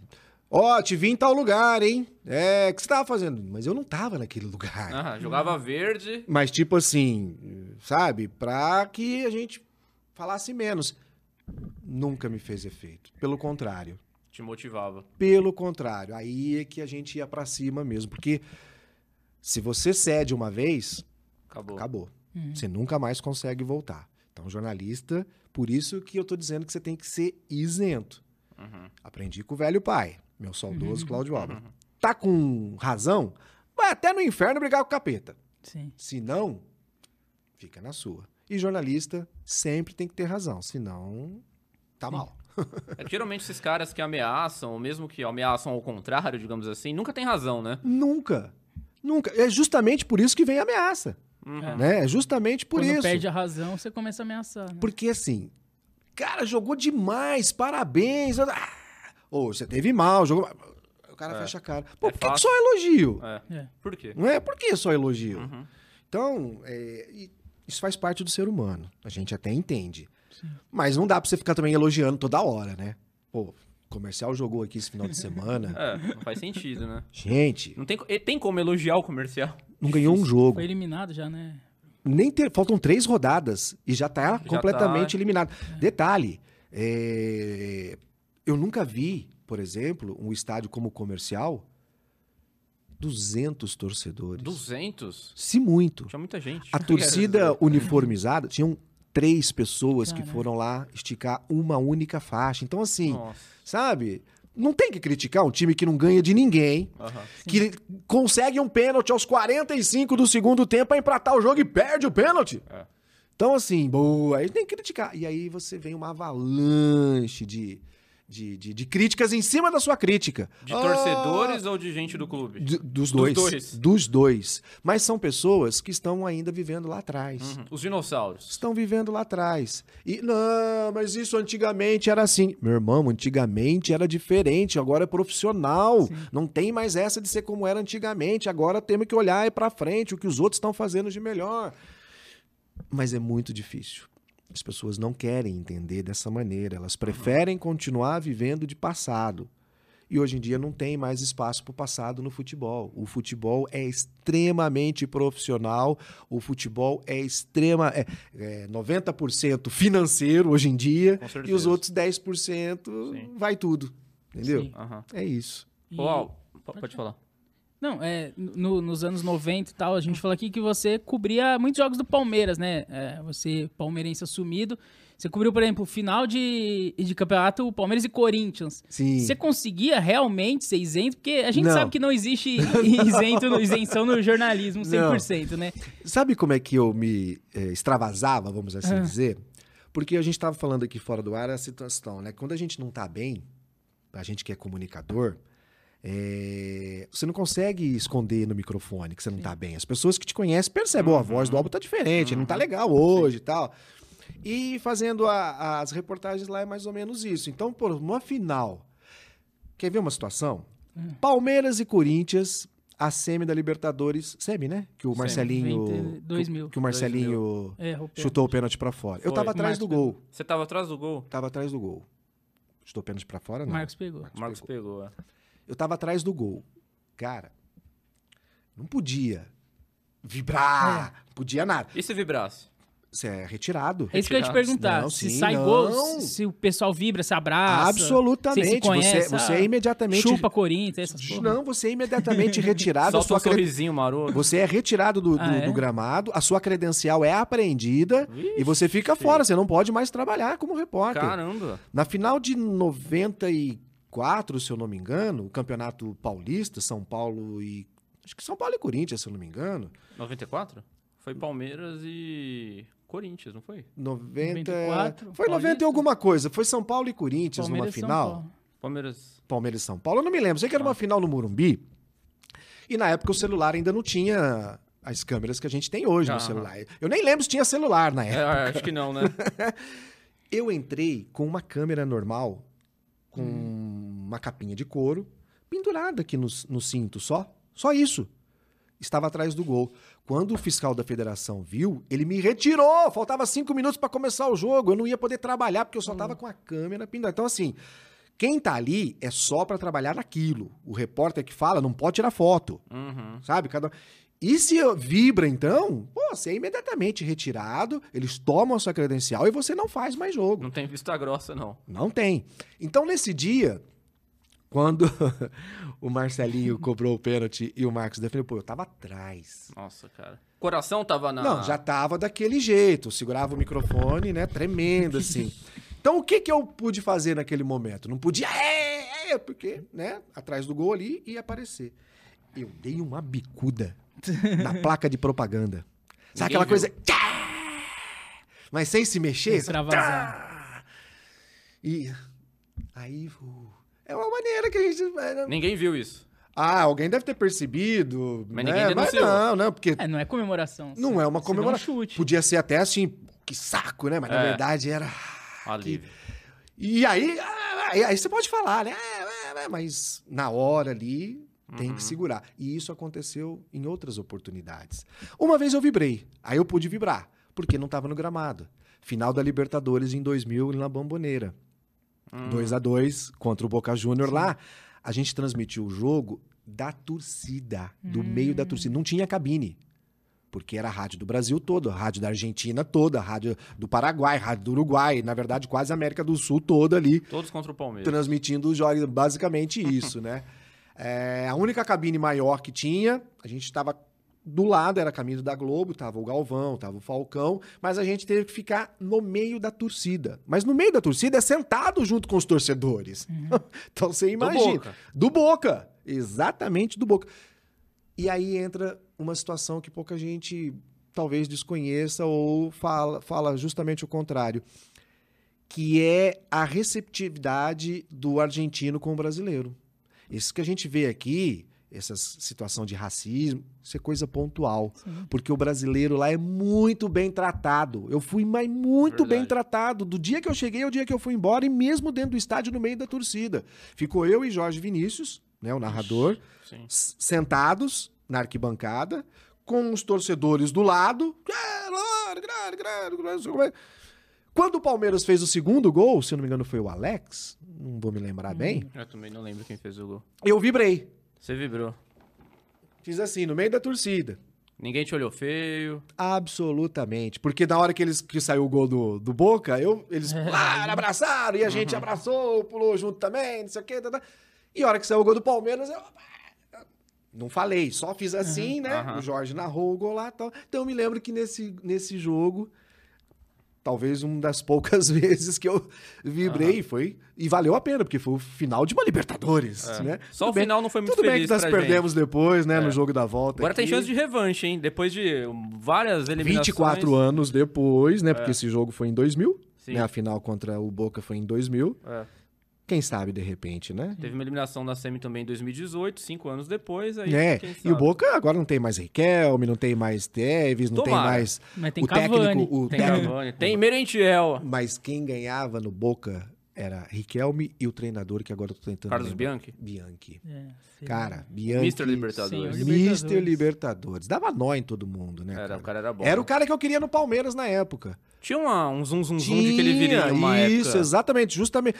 Ó, te vi em tal lugar, hein? É, o que você tava fazendo? Mas eu não tava naquele lugar. Ah, jogava verde. Mas, tipo assim, sabe? Pra que a gente falasse menos. Nunca me fez efeito. Pelo contrário. Te motivava. Pelo contrário. Aí é que a gente ia pra cima mesmo. Porque se você cede uma vez, Acabou. acabou. Você nunca mais consegue voltar. Então, jornalista, por isso que eu tô dizendo que você tem que ser isento. Uhum. Aprendi com o velho pai, meu saudoso Cláudio Alba. Tá com razão? Vai até no inferno brigar com o capeta. Sim. Se não, fica na sua. E jornalista sempre tem que ter razão, senão tá mal. É que geralmente esses caras que ameaçam, ou mesmo que ameaçam ao contrário, digamos assim, nunca tem razão, né? Nunca. Nunca. É justamente por isso que vem a ameaça. Uhum. Né? É justamente por Quando isso. perde a razão, você começa a ameaçar. né? Porque assim, cara, jogou demais, parabéns. Ah, Ô, você teve mal, jogou. O cara É. fecha a cara. Pô, É por que, que só elogio? É. É. Por quê? Não é? Por que só elogio? Uhum. Então, é, isso faz parte do ser humano. A gente até entende. Mas não dá pra você ficar também elogiando toda hora, né? Pô, o comercial jogou aqui esse final de semana. É, não faz sentido, né? Gente, Não tem, co- e tem como elogiar o comercial. não ganhou um jogo. Foi eliminado já, né? Nem ter, faltam três rodadas e já tá completamente tá. eliminado. Detalhe, é, eu nunca vi, por exemplo, um estádio como o comercial, 200 torcedores. 200? Se muito. Tinha muita gente. A torcida uniformizada, tinham três pessoas que Caraca. foram lá esticar uma única faixa. Então, assim, Nossa. sabe? Não tem que criticar um time que não ganha de ninguém, Aham. que consegue um pênalti aos 45 do segundo tempo pra empratar o jogo e perde o pênalti. É. Então, assim, boa, aí tem que criticar. E aí você vem uma avalanche de, de, de, de críticas em cima da sua crítica. De Ah, torcedores ou de gente do clube? Dos dois. dois. Dos dois. Mas são pessoas que estão ainda vivendo lá atrás. Uhum. Os dinossauros. Estão vivendo lá atrás. E, não, mas isso antigamente era assim. Meu irmão, antigamente era diferente, agora é profissional. Não tem mais essa de ser como era antigamente. Agora temos que olhar para frente, o que os outros estão fazendo de melhor. Mas é muito difícil. As pessoas não querem entender dessa maneira. Elas preferem continuar vivendo de passado. E hoje em dia não tem mais espaço para o passado no futebol. O futebol é extremamente profissional, o futebol é extrema, é, é 90% financeiro hoje em dia, e os outros 10% Sim. vai tudo. Entendeu? Sim. É isso. E- Uau. P- Pode falar. Não, é, no- nos anos 90 e tal, a gente falou aqui que você cobria muitos jogos do Palmeiras, né? É, você, palmeirense assumido. Você cobriu, por exemplo, final de, de campeonato Palmeiras e Corinthians. Sim. Você conseguia realmente ser isento? Porque a gente Não. sabe que não existe isento, no- isenção no jornalismo 100%, né? Sabe como é que eu me eh, extravasava, vamos assim Ah. dizer? Porque a gente estava falando aqui fora do ar a situação, né? Quando a gente não tá bem, a gente que é comunicador, eh, você não consegue esconder no microfone que você não tá bem. As pessoas que te conhecem percebem, ó, a voz do álbum tá diferente, ele não tá legal hoje e tal. E fazendo a- as reportagens lá é mais ou menos isso. Então, por uma final, quer ver uma situação? Palmeiras e Corinthians, a semi da Libertadores, semi, né? Que o Semi. Marcelinho, 92 mil. que o Marcelinho É, o chutou o pênalti pra fora. Eu Foi. tava atrás do Marcos gol. Você tava atrás do gol? Tava atrás do gol. Chutou o pênalti pra fora, não. Marcos pegou. O Marcos pegou, é. Eu tava atrás do gol. Cara, não podia vibrar, não podia nada. E se vibrasse? Você é retirado. É isso que eu ia te perguntar. Não, se sim, sai não. gol, se o pessoal vibra, se abraça. Absolutamente. se conhece, você, você é imediatamente. Chupa Corinthians, essas porra. Não, você é imediatamente retirado. Solta sua um cre- sorrisinho maroto. Você é retirado do, do- Ah, é? do gramado, a sua credencial é apreendida e você fica fora. Você não pode mais trabalhar como repórter. Caramba. Na final de 94, se eu não me engano, o Campeonato Paulista, São Paulo e. Acho que São Paulo e Corinthians, se eu não me engano. 94? Foi Palmeiras e Corinthians, não foi? 90. 94, foi 90 e Paulista. alguma coisa. Foi São Paulo e Corinthians Palmeiras numa São final. Palmeiras. Palmeiras e São Paulo. Eu não me lembro. Sei que era uma final no Morumbi. E na época o celular ainda não tinha as câmeras que a gente tem hoje no Aham. celular. Eu nem lembro se tinha celular na É, época. acho que não, né? Eu entrei com uma câmera normal, com Hum. Uma capinha de couro, pendurada aqui no, no cinto, só. Só isso. Estava atrás do gol. Quando o fiscal da federação viu, ele me retirou. Faltava cinco minutos para começar o jogo. Eu não ia poder trabalhar porque eu só estava com a câmera pendurada. Então, assim, quem tá ali é só para trabalhar naquilo. O repórter que fala não pode tirar foto. Uhum. Sabe? Cada... E se vibra, então, pô, você é imediatamente retirado, eles tomam a sua credencial e você não faz mais jogo. Não tem vista grossa, não. Não tem. Então, nesse dia, quando o Marcelinho cobrou o pênalti e o Marcos defendeu, pô, eu tava atrás. Nossa, cara. Coração tava na. Não, já tava daquele jeito. Segurava o microfone, né? Tremendo, assim. Então, o que que eu pude fazer naquele momento? Não podia, é, é, porque, né? Atrás do gol ali ia aparecer. Eu dei uma bicuda na placa de propaganda. Sabe Ninguém aquela viu. coisa... Mas sem se mexer? Extravasar. E aí, uh, é uma maneira que a gente. né? Ninguém viu isso. Ah, alguém deve ter percebido. Mas né? ninguém Mas denunciou. não, não, porque É, não é comemoração. não é uma um comemoração. chute. Podia ser até assim, que saco, né? Mas na É. verdade era. Alívio. E aí, ah, aí, aí você pode falar, né? É, é, é, mas na hora ali tem Uhum. que segurar. E isso aconteceu em outras oportunidades. Uma vez eu vibrei, aí eu pude vibrar, porque não estava no gramado. Final da Libertadores em 2000 na Bomboneira. Hum. 2 a 2 contra o Boca Júnior lá. A gente transmitiu o jogo da torcida, do meio da torcida. Não tinha cabine. Porque era a rádio do Brasil todo, a rádio da Argentina toda, a rádio do Paraguai, a rádio do Uruguai, na verdade, quase a América do Sul toda ali, Todos contra o Palmeiras. transmitindo os jogos. Basicamente isso, né? É, a única cabine maior que tinha, a gente estava do lado, era a caminho da Globo, tava o Galvão, tava o Falcão, mas a gente teve que ficar no meio da torcida. Mas no meio da torcida é sentado junto com os torcedores. então você imagina. Boca. Do Boca. Exatamente do Boca. E aí entra uma situação que pouca gente talvez desconheça ou fala, fala justamente o contrário, que é a receptividade do argentino com o brasileiro. Isso que a gente vê aqui, essa situação de racismo, isso é coisa pontual. Porque o brasileiro lá é muito bem tratado. Eu fui mas muito Verdade. bem tratado. Do dia que eu cheguei ao dia que eu fui embora, e mesmo dentro do estádio, no meio da torcida. Ficou eu e Jorge Vinícius, né, o narrador, Sim. sentados na arquibancada, com os torcedores do lado. "É, lora, grande, grande, grande", não sei como é. Quando o Palmeiras fez o segundo gol, se eu não me engano foi o Alex, não vou me lembrar bem, Eu também não lembro quem fez o gol. eu vibrei. Você vibrou. Fiz assim, no meio da torcida. Ninguém te olhou feio. Absolutamente. Porque na hora que, eles, que saiu o gol do, do Boca, eu, eles pularam, abraçaram, e a gente abraçou, pulou junto também, não sei o quê. Tá, tá. E a hora que saiu o gol do Palmeiras, eu. Não falei, só fiz assim, né? O Jorge narrou o gol lá e tal. Então eu me lembro que nesse, nesse jogo, talvez uma das poucas vezes que eu vibrei foi. E valeu a pena, porque foi o final de uma Libertadores, É. né? Só Tudo o bem- final não foi muito Tudo bem feliz que nós perdemos depois, né? É. No jogo da volta. Agora tem aqui. chance de revanche, hein? Depois de várias eliminações. 24 anos depois, né? Porque esse jogo foi em 2000, É. Sim. né? A final contra o Boca foi em 2000. Quem sabe, de repente, né? Teve uma eliminação na Semi também em 2018, cinco anos depois. Aí, É, quem e o Boca agora não tem mais Riquelme, não tem mais Teves, não tem Tomara. mais Mas tem o Cavani. técnico, o Tem técnico. Cavani, tem Merentiel. Mas quem ganhava no Boca era Riquelme e o treinador que agora eu tô tentando Carlos lembrar. Bianchi. Bianchi. É. Cara, Bianchi. Mr. Libertadores. Senhor Mister Libertadores. Libertadores. Dava nó em todo mundo, né? Era, cara? o cara era bom. Era o cara que eu queria no Palmeiras na época. Tinha uma, um zum zum zum de que ele viria Tinha, uma Isso, época. exatamente, justamente.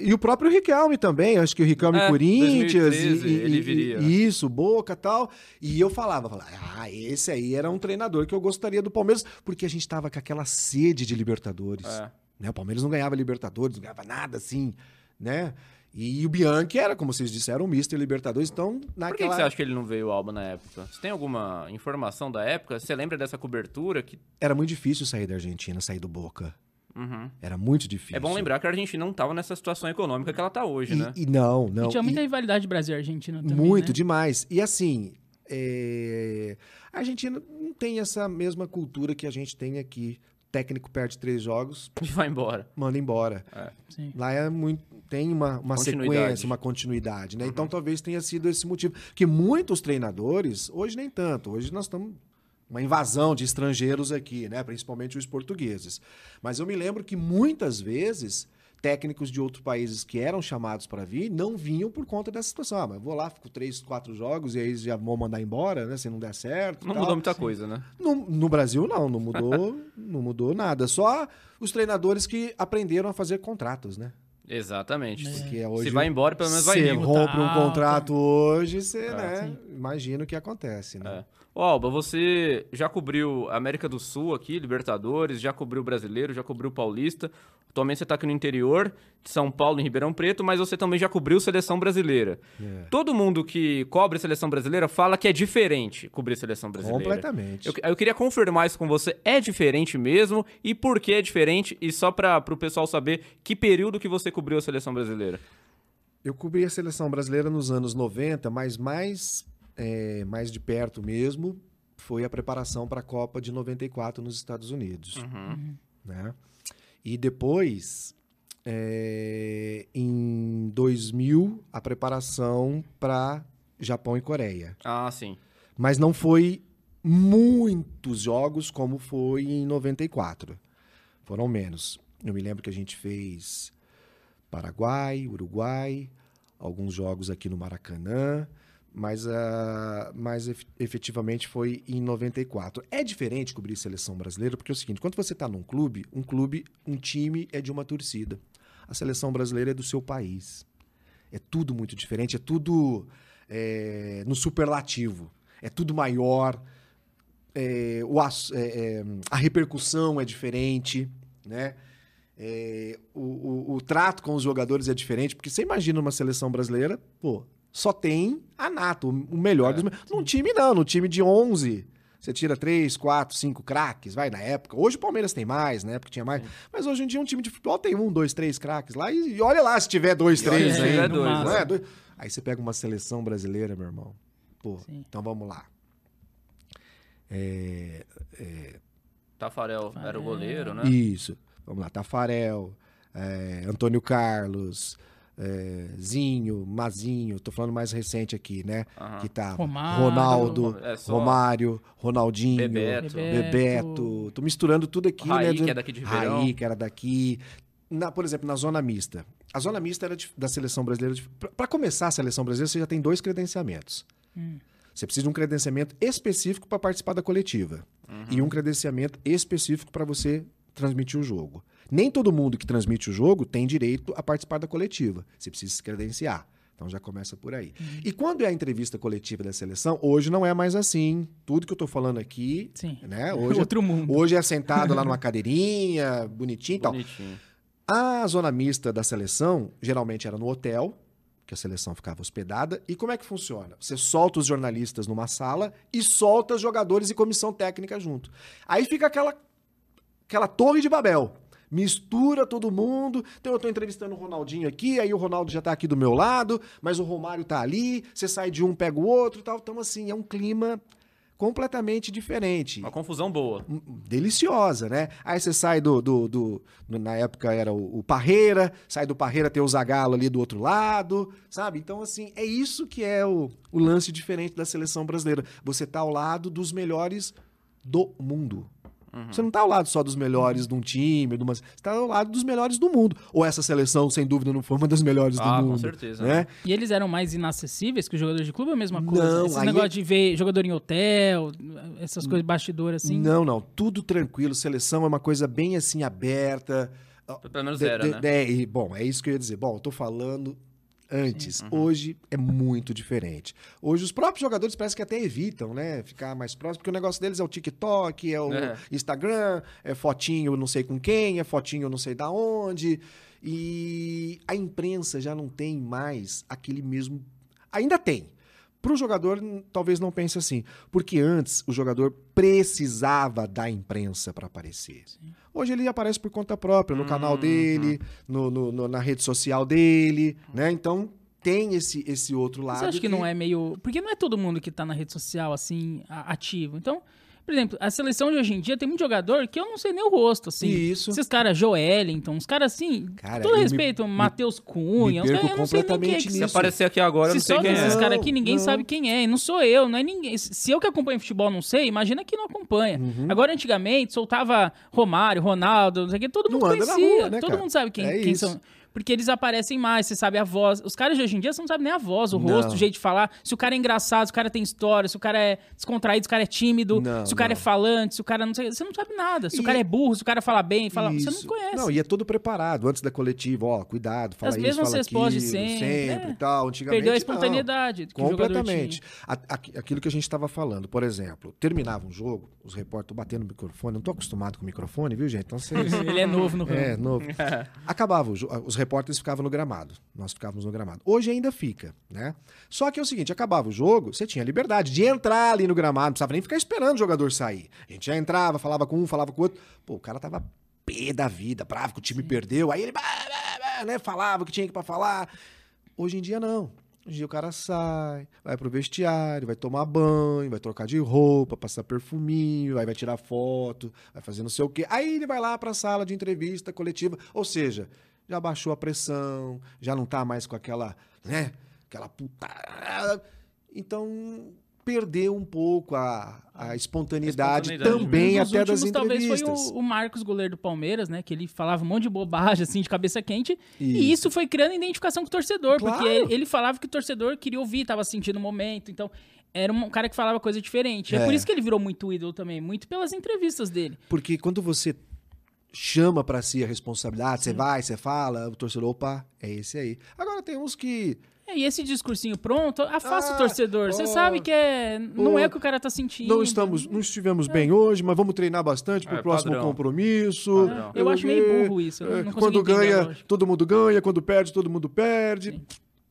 E o próprio Riquelme também, acho que o Riquelme É, Corinthians. 2013 e, e- ele e- viria, né? Isso, Boca e tal. E eu falava, falava, ah, esse aí era um treinador que eu gostaria do Palmeiras, porque a gente tava com aquela sede de Libertadores. É. Né? O Palmeiras não ganhava Libertadores, não ganhava nada assim, né? E o Bianchi era, como vocês disseram, o Mister Libertadores, então Por que, naquela... que você acha que ele não veio ao Alba na época? Você tem alguma informação da época? Você lembra dessa cobertura? Que... Era muito difícil sair da Argentina, sair do Boca. Uhum. Era muito difícil. É bom lembrar que a Argentina não estava nessa situação econômica que ela tá hoje, E, né? e não, não. E tinha E- muita rivalidade Brasil e Argentina também. Muito, né? demais. E assim, é, a Argentina não tem essa mesma cultura que a gente tem aqui. técnico perde três jogos, E vai embora. manda embora. Sim. Lá é muito. Tem uma, uma sequência, uma continuidade, né? Então talvez tenha sido esse motivo. Que muitos treinadores, hoje nem tanto, hoje nós estamos uma invasão de estrangeiros aqui, né? Principalmente os portugueses. Mas eu me lembro que muitas vezes técnicos de outros países que eram chamados para vir não vinham por conta dessa situação. Ah, mas vou lá, fico três, quatro jogos e aí já vão mandar embora, né? Se não der certo. Não tal. mudou muita coisa, né? No, no Brasil, não, não mudou, não mudou nada. Só os treinadores que aprenderam a fazer contratos, né? Exatamente. Porque hoje. Se vai embora, pelo menos vai Você rompe um Tá, contrato hoje, você, É. né? Sim. Imagina o que acontece, né? É. Ô, Alba, você já cobriu América do Sul aqui, Libertadores, já cobriu Brasileiro, já cobriu Paulista. Atualmente você está aqui no interior de São Paulo, em Ribeirão Preto, mas você também já cobriu Seleção Brasileira. É. Todo mundo que cobre Seleção Brasileira fala que é diferente cobrir Seleção Brasileira. Completamente. Eu, eu queria confirmar isso com você. É diferente mesmo? E por que é diferente? E só para o pessoal saber que período que você cobriu a Seleção Brasileira. Eu cobri a seleção brasileira nos anos 90, mas mais, é, mais de perto mesmo foi a preparação para a Copa de 94 nos Estados Unidos. Né? E depois, é, em 2000, a preparação para Japão e Coreia. Ah, sim. Mas não foi muitos jogos como foi em 94. Foram menos. Eu me lembro que a gente fez Paraguai, Uruguai, alguns jogos aqui no Maracanã, mas, ah, mas ef- efetivamente foi em 94. É diferente cobrir seleção brasileira, porque é o seguinte, quando você está num clube, um clube, um time é de uma torcida. A seleção brasileira é do seu país. É tudo muito diferente, é tudo é, no superlativo. É tudo maior, é, o é, é, a repercussão é diferente, né? É, o, o- o trato com os jogadores é diferente, porque você imagina uma seleção brasileira, pô, só tem a nato, o melhor É, dos... Num time não, no time de 11, você tira 3, 4, 5 craques, vai, na época. Hoje o Palmeiras tem mais, né? Porque tinha mais. Mas hoje em dia um time de futebol tem um, dois, três craques lá e, e olha lá se tiver dois, E três aí. não dois, é? né? Dois- Aí você pega uma seleção brasileira, meu irmão. Pô, Sim. então vamos lá. É, Tafarel era o goleiro, né? Isso. Vamos lá. Tafarel, é, Antônio Carlos, é, Zinho, Mazinho. Tô falando mais recente aqui, né? Aham. Que tá Romário. Ronaldo, É só- Romário, Ronaldinho, Bebeto. Bebeto. Tô misturando tudo aqui, Raí, né? que é daqui de Ribeirão. Raí, que era daqui. Na, por exemplo, na zona mista. A zona mista era de- da seleção brasileira. Para começar a seleção brasileira, você já tem dois credenciamentos. Você precisa de um credenciamento específico para participar da coletiva e um credenciamento específico para você transmitir o jogo. Nem todo mundo que transmite o jogo tem direito a participar da coletiva. Você precisa se credenciar. Então já começa por aí. E quando é a entrevista coletiva da seleção, hoje não é mais assim. Tudo que eu tô falando aqui, Sim. né? Hoje, Outro mundo. hoje é sentado lá numa cadeirinha, bonitinho e tal. Bonitinho. A zona mista da seleção geralmente era no hotel, que a seleção ficava hospedada. E como é que funciona? Você solta os jornalistas numa sala e solta os jogadores e comissão técnica junto. Aí fica aquela, aquela torre de Babel. Mistura todo mundo. Então eu tô entrevistando o Ronaldinho aqui, aí o Ronaldo já tá aqui do meu lado, mas o Romário tá ali, você sai de um, pega o outro e tal. Então, assim, é um clima completamente diferente Uma confusão boa. deliciosa, né? Aí você sai do, do, do- na época era o, o Parreira, sai do Parreira tem o Zagallo ali do outro lado, sabe? Então assim, é isso que é o, o lance diferente da seleção brasileira. Você tá ao lado dos melhores do mundo. Você não tá ao lado só dos melhores de um time, de uma... você tá ao lado dos melhores do mundo. Ou essa seleção, sem dúvida, não foi uma das melhores Ah, do com mundo. certeza, Né? E eles eram mais inacessíveis que os jogadores de clube ou a mesma coisa? Não, Esses aí negócios é- de ver jogador em hotel, essas coisas bastidor assim. Não, não, tudo tranquilo. Seleção é uma coisa bem assim aberta. Pelo menos era, de- né? de- e, bom, é isso que eu ia dizer. Bom, eu tô falando antes. Uhum. Hoje é muito diferente. Hoje os próprios jogadores parece que até evitam, né? Ficar mais próximo, porque o negócio deles é o TikTok, é o É. Instagram, é fotinho não sei com quem, é fotinho não sei da onde. E a imprensa já não tem mais aquele mesmo. Ainda tem. Para o jogador, talvez não pense assim. Porque antes o jogador precisava da imprensa para aparecer. Hoje ele aparece por conta própria, no canal Uhum. dele, no, no- no- na rede social dele, né? Então tem esse, esse outro lado. Você acha que não é meio. Porque não é todo mundo que tá na rede social, assim, ativo. Então, Por exemplo, a seleção de hoje em dia tem muito jogador que eu não sei nem o rosto, assim. Isso. Esses caras, Joelinton, uns caras assim, Cara, com todo eu me- respeito, Matheus Cunha, uns perco caras, eu não sei nem quem é que Se aparecer aqui agora, eu se não sei só quem é. caras aqui, ninguém não. sabe quem é. E não sou eu, não é ninguém. Se eu que acompanho futebol não sei, imagina quem não acompanha. Uhum. Agora, antigamente, soltava Romário, Ronaldo, não sei o que, todo Não mundo na conhecia. rua, né, todo cara? mundo sabe quem, É quem são. Porque eles aparecem mais, você sabe a voz. Os caras de hoje em dia, você não sabe nem a voz, o Não. rosto, o jeito de falar. Se o cara é engraçado, se o cara tem história, se o cara é descontraído, se o cara é tímido, Não, se o cara não. é falante, se o cara não sei. Você não sabe nada. Se E- o cara é burro, se o cara fala bem, fala. Você não Isso. conhece. Não, e é tudo preparado antes da coletiva, ó, cuidado, fala As isso, mesmas fala respostas de aquilo, sempre, sempre é. e tal. Antigamente, Perdeu a espontaneidade o Completamente. Aquilo que a gente estava falando, por exemplo, terminava um jogo, os repórteres batendo no microfone, não tô acostumado com microfone, viu, gente? Então vocês... Ele é novo no. É, novo. Acabava, o jo- os repórteres ficavam no gramado. Nós ficávamos no gramado. Hoje ainda fica, né? Só que é o seguinte, acabava o jogo, você tinha liberdade de entrar ali no gramado, não precisava nem ficar esperando o jogador sair. A gente já entrava, falava com um, falava com o outro. Pô, o cara tava pé da vida, bravo que o time perdeu. Aí ele bah, bah, bah, né, falava o que tinha que pra falar. Hoje em dia não. Hoje em dia o cara sai, vai pro vestiário, vai tomar banho, vai trocar de roupa, passar perfuminho, aí vai tirar foto, vai fazer não sei o quê. Aí ele vai lá pra sala de entrevista coletiva. Ou seja, já baixou a pressão, já não tá mais com aquela, né, aquela puta... Então, perdeu um pouco a, a espontaneidade, A espontaneidade também até das últimos, talvez entrevistas. foi o, o Marcos, goleiro do Palmeiras, né? Que ele falava um monte de bobagem, assim, de cabeça quente. E Isso. isso foi criando identificação com o torcedor. Claro. Porque ele, ele falava que o torcedor queria ouvir, tava sentindo o momento. Então, era um cara que falava coisa diferente. É. É. por isso que ele virou muito ídolo também. Muito pelas entrevistas dele. Porque quando você chama pra si a responsabilidade, você vai, você fala, o torcedor, opa, é esse aí. Agora tem uns que. É, e esse discursinho pronto, afasta Ah, o torcedor. Você ó, sabe que é, não ó, é o que o cara tá sentindo. Não estamos, não estivemos bem hoje, mas vamos treinar bastante pro É, próximo padrão. compromisso. Padrão. Eu acho meio É, burro isso. Eu é, quando ganha, todo mundo ganha, quando perde, todo mundo perde.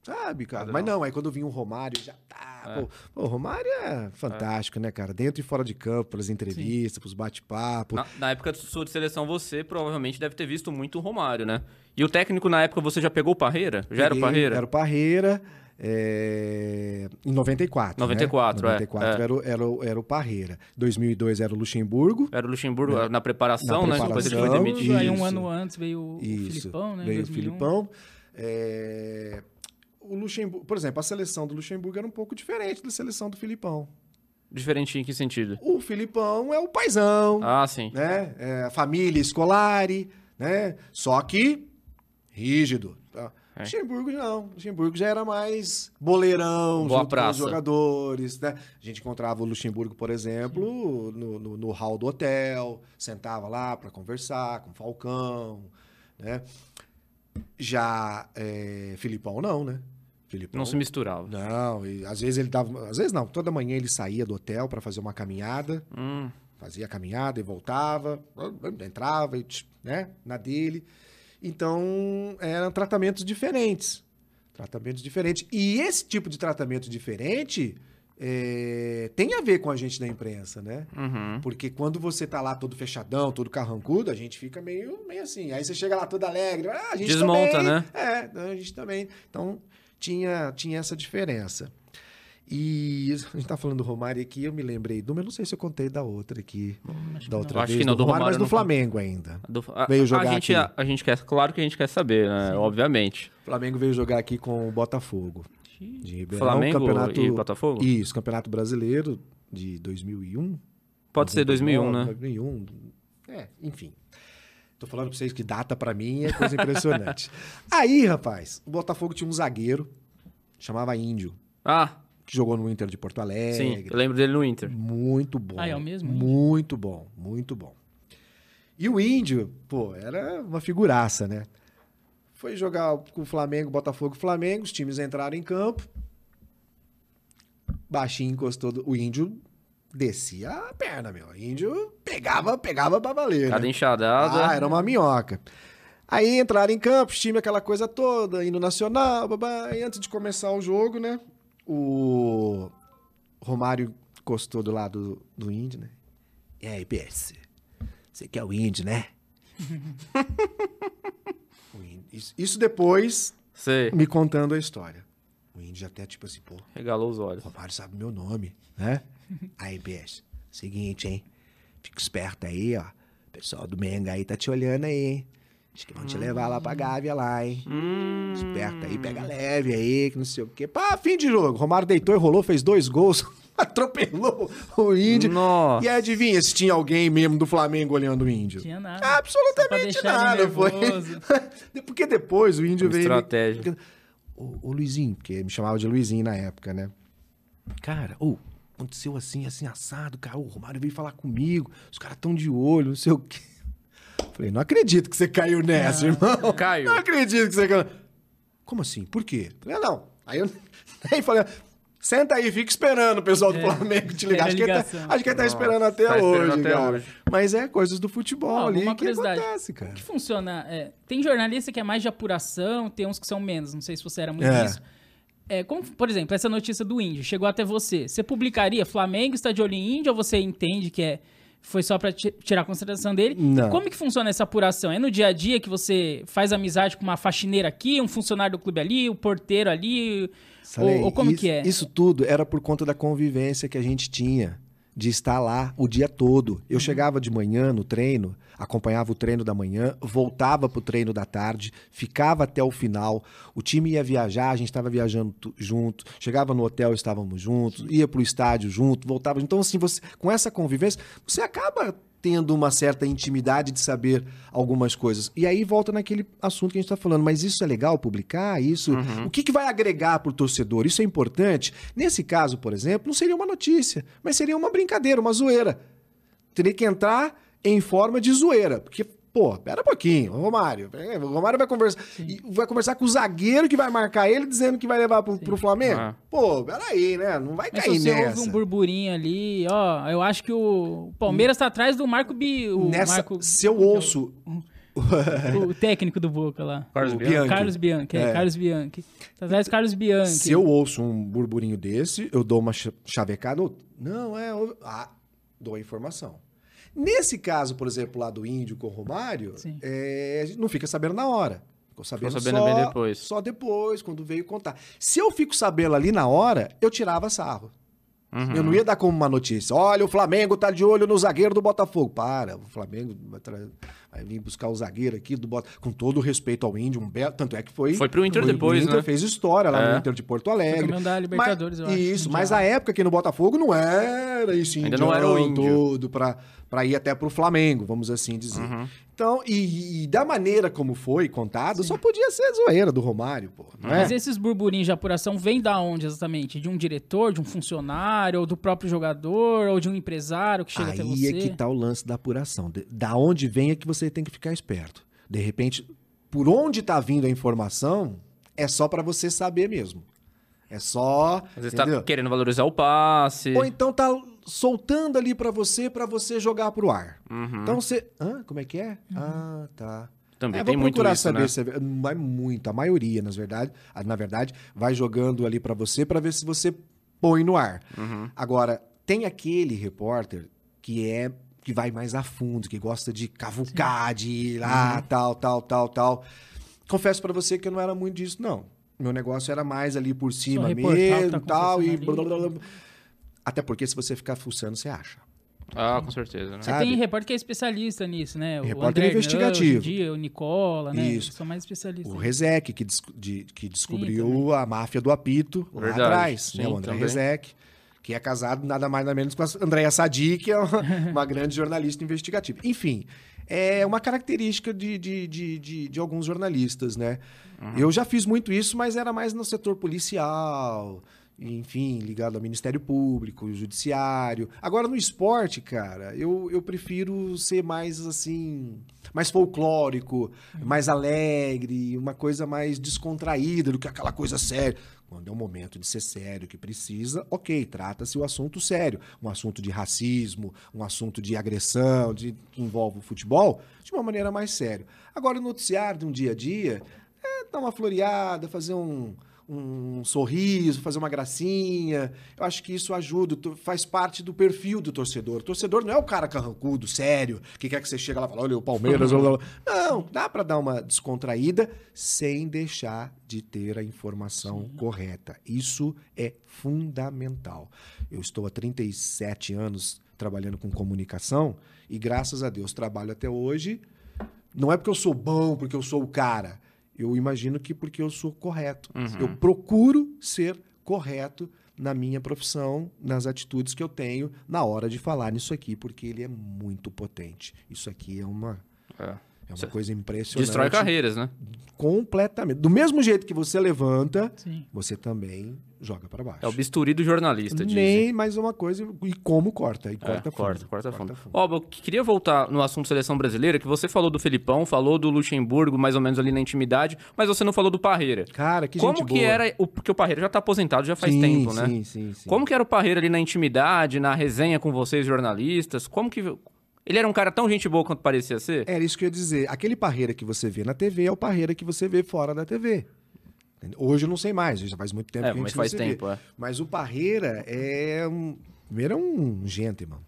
Sabe, cara? Mas não, aí quando vinha um Romário, já tá. É. Pô, pô, o Romário é fantástico, né, cara? Dentro e fora de campo, pelas entrevistas, pros bate-papo. Na, na época de sua de seleção, você provavelmente deve ter visto muito o Romário, né? E o técnico, na época, você já pegou o Parreira? Já era o Peguei, Parreira? Era o Parreira. é, Em 94. 94, né? é, 94 é. Era, o, era, o, era o Parreira. 2002 era o Luxemburgo. Era o Luxemburgo na preparação, Na né? Depois ele foi demitido. Aí um ano antes veio o Isso. Filipão, né? Veio o 2001. Filipão. É, O Luxemburgo, por exemplo, a seleção do Luxemburgo era um pouco diferente da seleção do Filipão. Diferente em que sentido? O Filipão é o paizão, Ah, sim. né? É a família escolar, né? Só que rígido. Tá? É. Luxemburgo não. Luxemburgo já era mais boleirão, Boa junto com praça. os jogadores, né? A gente encontrava o Luxemburgo, por exemplo, no, no, no hall do hotel, sentava lá para conversar com o Falcão, né? Já é, Filipão não, né? Filipão Não se misturava. não, e às vezes ele dava, às vezes não, toda manhã ele saía do hotel para fazer uma caminhada, Hum, fazia a caminhada e voltava, entrava, e, né, na dele. Então, eram tratamentos diferentes. Tratamentos diferentes. E esse tipo de tratamento diferente é, tem a ver com a gente da imprensa, né? uhum. Porque quando você tá lá todo fechadão, todo carrancudo, a gente fica meio, meio assim. Aí você chega lá todo alegre, ah, a gente Desmonta, também. né? É, a gente também. Então, tinha, tinha essa diferença. E a gente tá falando do Romário aqui, eu me lembrei de uma, eu não sei se eu contei da outra aqui, da outra Acho vez, que não, do Romário mas eu do não Flamengo ainda. Do- a, Veio a jogar gente, aqui. a, a gente quer, claro que a gente quer saber, né? Obviamente. O Flamengo veio jogar aqui com o Botafogo. De Ribeirão, Flamengo campeonato, e Botafogo? Isso, Campeonato Brasileiro de 2001. Pode ser 2001, né? 2001. É, enfim. Tô falando pra vocês que data pra mim é coisa impressionante. Aí, rapaz, o Botafogo tinha um zagueiro, chamava Índio, Ah, que jogou no Inter de Porto sim. Alegre. Eu lembro dele no Inter. Muito bom. Ah, é o mesmo, Índio? Muito bom, muito bom. E o Índio, pô, era uma figuraça, né? Foi jogar com o Flamengo, Botafogo, Flamengo, os times entraram em campo. Baixinho encostou, do- o Índio descia a perna, meu. O índio pegava, pegava pra valer, Cada né? enxadada. Ah, era uma minhoca. Aí entraram em campo, time aquela coisa toda, indo nacional, babá. E antes de começar o jogo, né? O Romário encostou do lado do índio, né? E aí, PS, você quer o índio, né? Índio- isso, isso depois Você me contando a história. O índio até tipo assim, pô, regalou os o olhos. Romário sabe meu nome, né? Aí, PS, Seguinte, hein? Fica esperto aí, ó. O pessoal do Menga aí tá te olhando aí, hein? Acho que vão te levar lá pra Gávea lá, hein? Hum. Esperto aí, pega leve aí, que não sei o quê. Pá, fim de jogo. Romário deitou e rolou, fez dois gols. Atropelou o índio. Nossa. E adivinha se tinha alguém mesmo do Flamengo olhando o índio? Tinha nada. Só pra Absolutamente nada. Foi. Porque depois o índio Uma veio. estratégia. O, o Luizinho, porque me chamava de Luizinho na época, né? Cara, ô, aconteceu assim, assim, assado, cara. O Romário veio falar comigo. Os caras tão de olho, não sei o quê. Falei, não acredito que você caiu nessa, irmão. Caiu. Não acredito que você caiu. Como assim? Por quê? Falei, ah, não. Aí eu aí falei, senta aí, fica esperando o pessoal do É, Flamengo te ligar. Acho que, tá, acho que ele tá Nossa, esperando até tá esperando hoje, até cara. hoje. Mas é coisas do futebol ali que acontece, cara. Como que funciona? É, tem jornalista que é mais de apuração, tem uns que são menos. Não sei se você era muito É. disso. É, como, por exemplo, essa notícia do índio chegou até você. Você publicaria Flamengo está de olho em índio ou você entende que é, foi só ti- tirar a consideração dele? Não. Como que funciona essa apuração? É no dia a dia que você faz amizade com uma faxineira aqui, um funcionário do clube ali, o porteiro ali? Salei, ou, ou como isso, que é? Isso tudo era por conta da convivência que a gente tinha de estar lá o dia todo. Eu chegava de manhã no treino, acompanhava o treino da manhã, voltava pro treino da tarde, ficava até o final. O time ia viajar, a gente estava viajando junto. Chegava no hotel, estávamos juntos. Ia pro estádio junto, voltava. Então assim, você com essa convivência, você acaba tendo uma certa intimidade de saber algumas coisas. E aí volta naquele assunto que a gente está falando. Mas isso é legal publicar? Isso. O que, que vai agregar para o torcedor? Isso é importante? Nesse caso, por exemplo, não seria uma notícia, mas seria uma brincadeira, uma zoeira. Teria que entrar em forma de zoeira. Porque, pô, pera um pouquinho, o Romário. O Romário vai conversar. e vai conversar com o zagueiro que vai marcar ele, dizendo que vai levar pro, pro Flamengo. Ah. Pô, peraí, né? Não vai Mas cair se você nessa. ouve um burburinho ali, ó, eu acho que o Palmeiras tá atrás do Marco Bi... O Nessa, Marco, se eu ouço o técnico do Boca lá. Carlos O Bianchi. Carlos Bianchi, é, É. Carlos Bianchi. Tá atrás do Carlos Bianchi. Se eu ouço um burburinho desse, eu dou uma cha- chavecada. Não, é. Ah, dou a informação. Nesse caso, por exemplo, lá do Índio com o Romário, é, a gente não fica sabendo na hora. Ficou sabendo, sabendo só, bem depois. Só depois, quando veio contar. Se eu fico sabendo ali na hora, eu tirava sarro. Uhum. Eu não ia dar como uma notícia. Olha, o Flamengo tá de olho no zagueiro do Botafogo. Para, o Flamengo vai, tra- vai vir buscar o zagueiro aqui do Botafogo. Com todo o respeito ao Índio, um belo. Tanto é que foi. Foi pro Inter o depois, Inter né? fez história lá no É. Inter de Porto Alegre. da Libertadores, mas, eu acho, Isso, mas a época aqui no Botafogo não era isso, Ainda não era o índio. todo pra, pra ir até pro Flamengo, vamos assim dizer. Uhum. Então, e, e da maneira como foi contado, só podia ser zoeira do Romário, pô. É? Mas esses burburinhos de apuração vêm da onde exatamente? De um diretor, de um funcionário, ou do próprio jogador, ou de um empresário que chega até Aí você? é que tá o lance da apuração. De- Da onde vem é que você tem que ficar esperto. De repente, por onde tá vindo a informação, é só pra você saber mesmo. É só. Às vezes entendeu? tá querendo valorizar o passe. Ou então tá soltando ali pra você, pra você jogar pro ar. Uhum. Então você. Hã? Como é que é? Ah, tá. Também É, tem vou muito procurar isso, saber né? se é, é muito, a maioria, na verdade, na verdade, vai jogando ali pra você pra ver se você põe no ar. Uhum. Agora, tem aquele repórter que é que vai mais a fundo, que gosta de cavucar, de ir lá, Uhum. tal, tal, tal, tal. Confesso pra você que eu não era muito disso, não. Meu negócio era mais ali por cima que mesmo, tá tal, e blá, blá, blá. Até porque se você ficar fuçando, você acha. Ah, com certeza, né? Você tem repórter que é especialista nisso, né? O Repórter André investigativo. hoje em dia, o Nicola, né? Isso. São mais especialistas. O Rezec, que, des- de- que descobriu a máfia do apito lá Verdade. atrás, né? Sim, O André também. Rezec, que é casado nada mais nada menos com a Andréia Sadi, que é uma, uma grande jornalista investigativa. Enfim, é uma característica de, de, de, de, de alguns jornalistas, né? Eu já fiz muito isso, mas era mais no setor policial, enfim, ligado ao Ministério Público, Judiciário. Agora, no esporte, cara, eu, eu prefiro ser mais assim, mais folclórico, mais alegre, uma coisa mais descontraída do que aquela coisa séria. Quando é o momento de ser sério, que precisa, ok, trata-se o assunto sério. Um assunto de racismo, um assunto de agressão, de, que envolve o futebol, de uma maneira mais séria. Agora, o noticiário de um dia a dia, é dar uma floreada, fazer um, um sorriso, fazer uma gracinha. Eu acho que isso ajuda, faz parte do perfil do torcedor. O torcedor não é o cara carrancudo, sério, que quer que você chegue lá e fale, olha o Palmeiras. Não, dá pra dar uma descontraída sem deixar de ter a informação correta. Isso é fundamental. Eu estou há 37 anos trabalhando com comunicação e graças a Deus trabalho até hoje. Não é porque eu sou bom, porque eu sou o cara. Eu imagino que porque eu sou correto. Eu procuro ser correto na minha profissão, nas atitudes que eu tenho na hora de falar nisso aqui, porque ele é muito potente. Isso aqui é uma, É. é uma coisa impressionante. Destrói carreiras, né? Completamente. Do mesmo jeito que você levanta, Sim. você também joga para baixo. É o bisturi do jornalista, dizem. Nem mais uma coisa. E como corta? E É, corta fundo. corta, corta fundo. Ó, eu queria voltar no assunto seleção brasileira, que você falou do Felipão, falou do Luxemburgo, mais ou menos ali na intimidade, mas você não falou do Parreira. Cara, que Como gente que boa. era, o, porque o Parreira já tá aposentado já faz sim, tempo, né? Sim, sim, sim. Como que era o Parreira ali na intimidade, na resenha com vocês jornalistas? Como que ele era um cara tão gente boa quanto parecia ser? Era isso que eu ia dizer. Aquele parreira que você vê na TV é o parreira que você vê fora da TV. Hoje eu não sei mais, já faz muito tempo É, que a gente mas faz tempo, é. Mas o Parreira é um. Primeiro é um gentleman.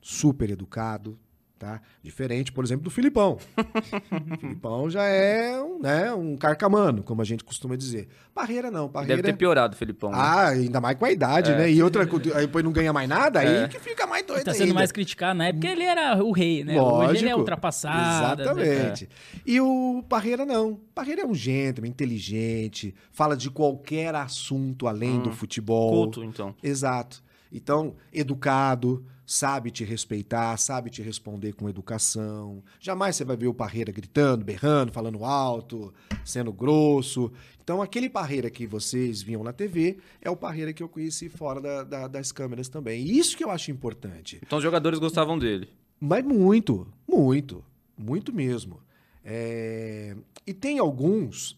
Super educado, tá? Diferente, por exemplo, do Filipão. o Filipão já é um, né, um carcamano, como a gente costuma dizer. Parreira não, Parreira. Deve ter piorado, Felipão. né? Ah, ainda mais com a idade, É. né? E outra, aí depois não ganha mais nada, É. aí que fica mais doido Tá sendo ainda. mais criticado na época, ele era o rei, né? Hoje ele é ultrapassado. né? Exatamente. E o Parreira não. Parreira é um gentleman, inteligente, fala de qualquer assunto além do futebol. Culto, então. Exato. Então, educado, sabe te respeitar, sabe te responder com educação. Jamais você vai ver o Parreira gritando, berrando, falando alto, sendo grosso. Então, aquele Parreira que vocês viam na TV é o Parreira que eu conheci fora da- da- das câmeras também. E isso que eu acho importante. Então os jogadores gostavam dele. Mas muito, muito, muito mesmo. É, E tem alguns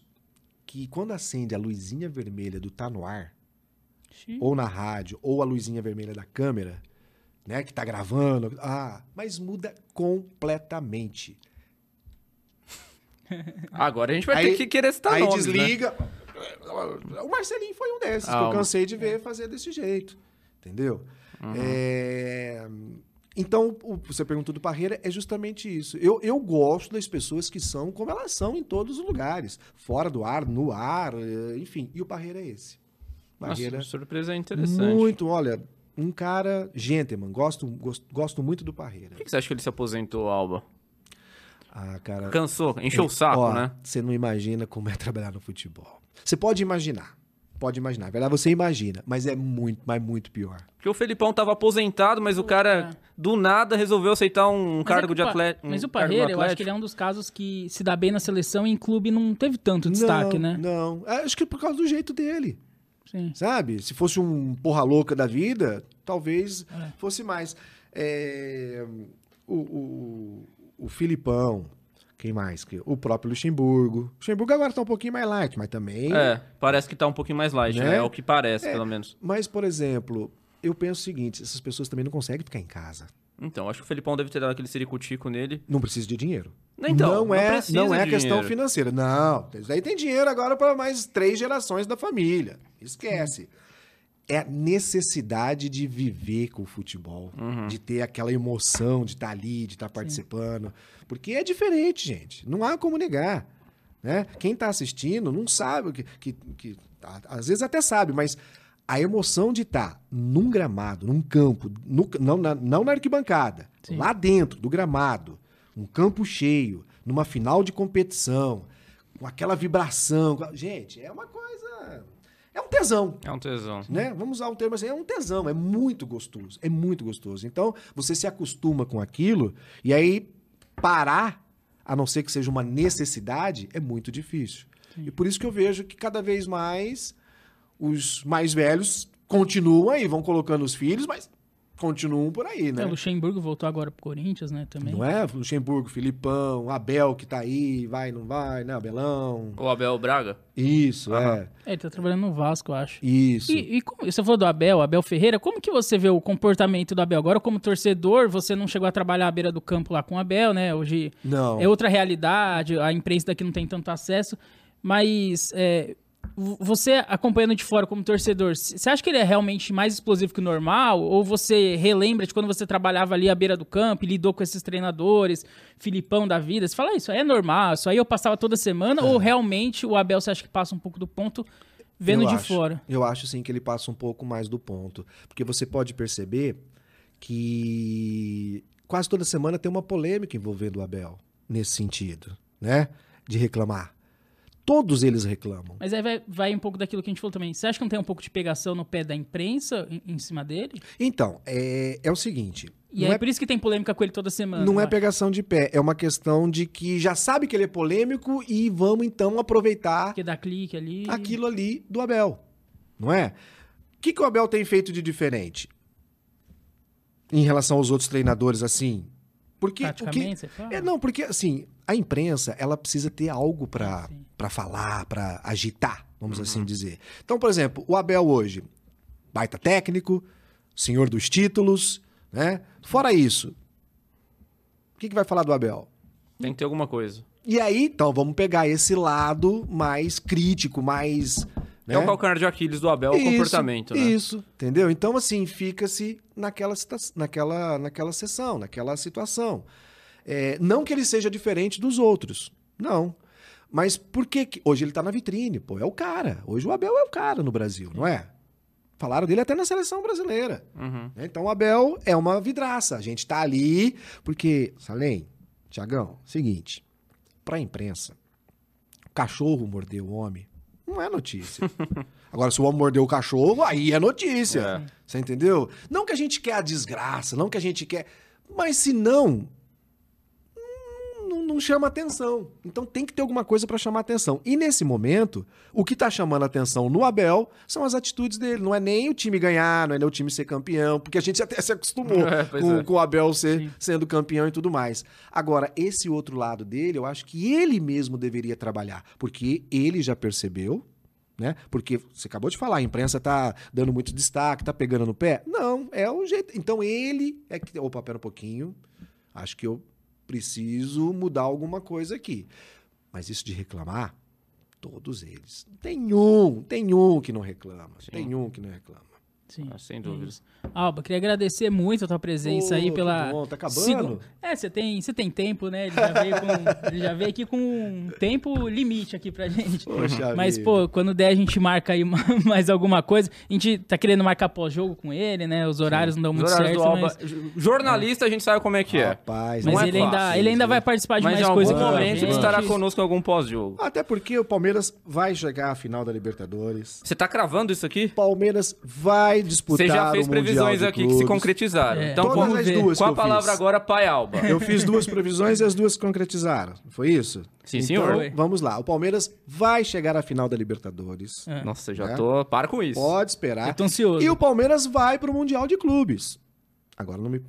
que quando acende a luzinha vermelha do Tá No Ar, Xiii. ou na rádio, ou a luzinha vermelha da câmera, né, que tá gravando, ah, mas muda completamente. Agora a gente vai Aí- ter que querer citar Aí nomes, né? desliga. O Marcelinho foi um desses que Ah, eu o- cansei de ver fazer desse jeito. Entendeu? É, Então, o- você perguntou do Parreira, é justamente isso. Eu, eu gosto das pessoas que são como elas são em todos os lugares. Fora do ar, no ar, eh, enfim. E o Parreira é esse. Parreira, Nossa, surpresa interessante. muito, olha, um cara gentleman. Gosto, gosto, gosto muito do Parreira. Por que que você acha que ele se aposentou, Alba? Ah, cara... Cansou, encheu o saco, Ó, né? Você não imagina como é trabalhar no futebol. Você pode imaginar. Pode imaginar. Na verdade, você imagina. Mas é muito, mas muito pior. Porque o Felipão tava aposentado, mas o cara, do nada, resolveu aceitar um Mas cargo é de atleta. um Mas o Parreira, eu acho que ele é um dos casos que se dá bem na seleção e em clube não teve tanto destaque, não, né? Não, É, Acho que por causa do jeito dele. Sim. Sabe? Se fosse um porra louca da vida, talvez É. fosse mais. É, o, o, o Filipão, quem mais? Que- O próprio Luxemburgo. O Luxemburgo agora tá um pouquinho mais light, mas também. É, parece que tá um pouquinho mais light, né? Né? É o que parece, É. pelo menos. Mas, por exemplo, eu penso o seguinte: essas pessoas também não conseguem ficar em casa. Então, acho que o Felipão deve ter dado aquele siricutico nele. Não precisa de dinheiro. Então, não não é, não é questão dinheiro. financeira. Não. Isso aí tem dinheiro agora para mais três gerações da família. Esquece. É a necessidade de viver com o futebol, Uhum. de ter aquela emoção de estar ali, de estar participando. Porque é diferente, gente. Não há como negar. Né? Quem está assistindo não sabe o que, que, que- Às vezes até sabe, mas a emoção de estar num gramado, num campo, no- não, na, não na arquibancada, Sim. lá dentro do gramado, um campo cheio, numa final de competição, com aquela vibração. Gente, é uma coisa. É um tesão. É um tesão. Né? Vamos usar um termo assim, é um tesão, é muito gostoso, é muito gostoso. Então, você se acostuma com aquilo e aí parar, a não ser que seja uma necessidade, é muito difícil. E por isso que eu vejo que cada vez mais os mais velhos continuam aí, vão colocando os filhos, mas continuam por aí, né? É, o Luxemburgo voltou agora pro Corinthians, né, também. Não é? Luxemburgo, Filipão, Abel que tá aí, vai, não vai, né? Abelão. O Abel Braga? Isso, Aham. é. É, ele tá trabalhando no Vasco, eu acho. Isso. E, e como, você falou do Abel, Abel Ferreira, como que você vê o comportamento do Abel? Agora, como torcedor, você não chegou a trabalhar à beira do campo lá com o Abel, né? Hoje Não. é outra realidade, a imprensa daqui não tem tanto acesso, mas é, você acompanhando de fora como torcedor, você acha que ele é realmente mais explosivo que o normal? Ou você relembra de quando você trabalhava ali à beira do campo e lidou com esses treinadores, Filipão da vida? Você fala, "Ah, isso aí é normal, isso aí eu passava toda semana? Ou realmente o Abel você acha que passa um pouco do ponto vendo Eu de acho. fora? Eu acho sim que ele passa um pouco mais do ponto. Porque você pode perceber que quase toda semana tem uma polêmica envolvendo o Abel nesse sentido, né? De reclamar. Todos eles reclamam. Mas aí vai, vai um pouco daquilo que a gente falou também. Você acha que não tem um pouco de pegação no pé da imprensa em, em cima dele? Então, é, é o seguinte. E é, é, por isso que tem polêmica com ele toda semana. não é acho. pegação de pé, é uma questão de que já sabe que ele é polêmico e vamos então aproveitar Porque dá clique ali. aquilo ali do Abel, não é? O que, que o Abel tem feito de diferente em relação aos outros treinadores assim? Porque o que, é não, porque assim a imprensa ela precisa ter algo para. Para falar, para agitar, vamos assim dizer. Então, por exemplo, o Abel hoje, baita técnico, senhor dos títulos, né? Fora isso, o que, que vai falar do Abel? Tem que ter alguma coisa. E aí, então, vamos pegar esse lado mais crítico, mais. É né? o calcanhar de Aquiles do Abel, é o Isso, comportamento, né? Isso, entendeu? Então, assim, fica-se naquela, naquela, naquela sessão, naquela situação. É, não que ele seja diferente dos outros, não. Mas por que, que- Hoje ele tá na vitrine, pô, é o cara. Hoje o Abel é o cara no Brasil, não é? Falaram dele até na seleção brasileira. Uhum. né? Então o Abel é uma vidraça. A gente tá ali porque, Salem, Tiagão, seguinte, pra imprensa, o cachorro mordeu o homem, não é notícia. Agora, se o homem mordeu o cachorro, aí é notícia. É. Você entendeu? Não que a gente quer a desgraça, não que a gente quer. Mas se não. Não, não chama atenção. Então tem que ter alguma coisa pra chamar atenção. E nesse momento, o que tá chamando atenção no Abel são as atitudes dele. Não é nem o time ganhar, não é nem o time ser campeão, porque a gente até se acostumou É, com, é. com o Abel ser, sendo campeão e tudo mais. Agora, esse outro lado dele, eu acho que ele mesmo deveria trabalhar, porque ele já percebeu né? Porque você acabou de falar, a imprensa tá dando muito destaque, tá pegando no pé. Não, é o jeito. Então ele é que. Opa, pera um pouquinho. Acho que eu preciso mudar alguma coisa aqui. Mas isso de reclamar, todos eles. Tem um, tem um que não reclama. Sim. Tem um que não reclama. Sim. Ah, sem dúvida. Isso. Alba, queria agradecer muito a tua presença Ô, aí pela. bom, tá acabando? segu- É, você tem, você tem tempo, né? Ele já, veio com, ele já veio aqui com um tempo limite aqui pra gente. Poxa Mas, vida. pô, quando der a gente marca aí ma- mais alguma coisa. A gente tá querendo marcar pós-jogo com ele, né? Os horários não dão Os muito certo, do Alba. mas, Jornalista, a gente sabe como é que é. Rapaz, mas não é ele, ainda, fácil, ele ainda né? vai participar de Mas em mais algum coisa aqui pra momento ele estará conosco em algum pós-jogo. Até porque o Palmeiras vai chegar à final da Libertadores. Você tá cravando isso aqui? Palmeiras vai disputar Você já fez previsões aqui que se concretizaram. É. Então, Todas vamos as duas Qual a palavra fiz. agora, Pai Alba? Eu fiz duas previsões e as duas se concretizaram. Foi isso? Sim, então, senhor. Vamos lá. O Palmeiras vai chegar à final da Libertadores. É. Nossa, já É. tô. Para com isso. Pode esperar. Eu tô ansioso. E o Palmeiras vai pro Mundial de Clubes. Agora não me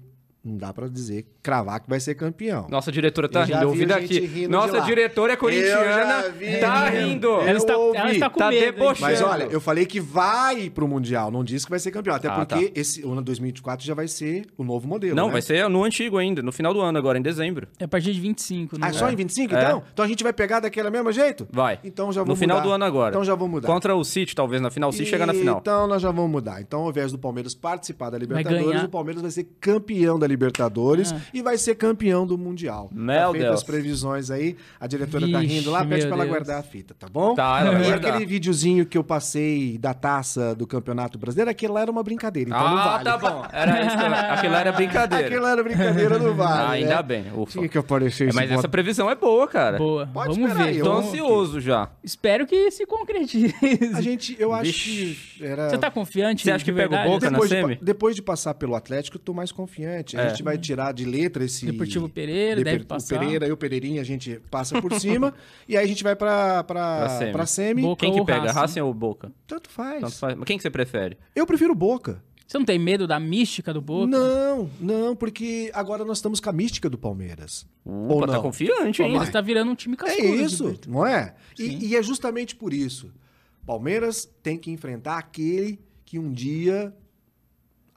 não dá pra dizer cravar que vai ser campeão. Nossa diretora tá rindo, ouvi a gente daqui. rindo de Nossa diretora é corintiana, tá rindo. Ela está, ela está com Tá medo. debochando. Mas olha, eu falei que vai pro Mundial, não disse que vai ser campeão. Até Ah, porque esse ano 2024 já vai ser o novo modelo. Não, né? vai ser no antigo ainda, no final do ano agora, em dezembro. É a partir de 25, né? Ah, só em 25 É. então? Então a gente vai pegar daquele mesmo jeito? Vai. Então já vou No final mudar. do ano agora. Então já vou mudar. Contra o City, talvez, na final. O City chega na final. Então nós já vamos mudar. Então, ao invés do Palmeiras participar da Libertadores, o Palmeiras vai ser campeão da Libertadores Ah. e vai ser campeão do Mundial. Meu tá feito Deus. as previsões aí. A diretora tá Vixe, rindo lá, pede pra ela Deus. guardar a fita, tá bom? Tá, ela vai E guardar. aquele videozinho que eu passei da taça do Campeonato Brasileiro, aquilo lá era uma brincadeira, então não ah, vale. tá bom. Era isso. Aquilo lá era brincadeira. Aquilo era brincadeira, não vale. Ah, ainda né? bem. Ufa. Tinha que aparecer É, mas essa previsão é boa, cara. Boa. Pode Vamos esperar ver. aí, Tô eu- ansioso já. Espero que se concretize. A gente, eu acho Vixe. que era... Você tá confiante? Você acha que pega o? Boca na depois de, semi? depois de passar pelo Atlético, eu tô mais confiante. A É. gente vai tirar de letra esse. Deportivo Pereira, deve o passar. Pereira e o Pereirinha, a gente passa por cima. e aí a gente vai pra, pra, Pra semi. pra semi. Boca Quem que ou pega, Racing? Racing ou Boca? Tanto faz. Tanto faz. Mas Quem que você prefere? Eu prefiro Boca. Você não tem medo da mística do Boca? Não, não, porque agora nós estamos com a mística do Palmeiras. Ou Opa, tá não? confiante, O hein? Palmeiras tá virando um time É cascudo. isso, Gilberto. não é? E, e é justamente por isso. Palmeiras tem que enfrentar aquele que um dia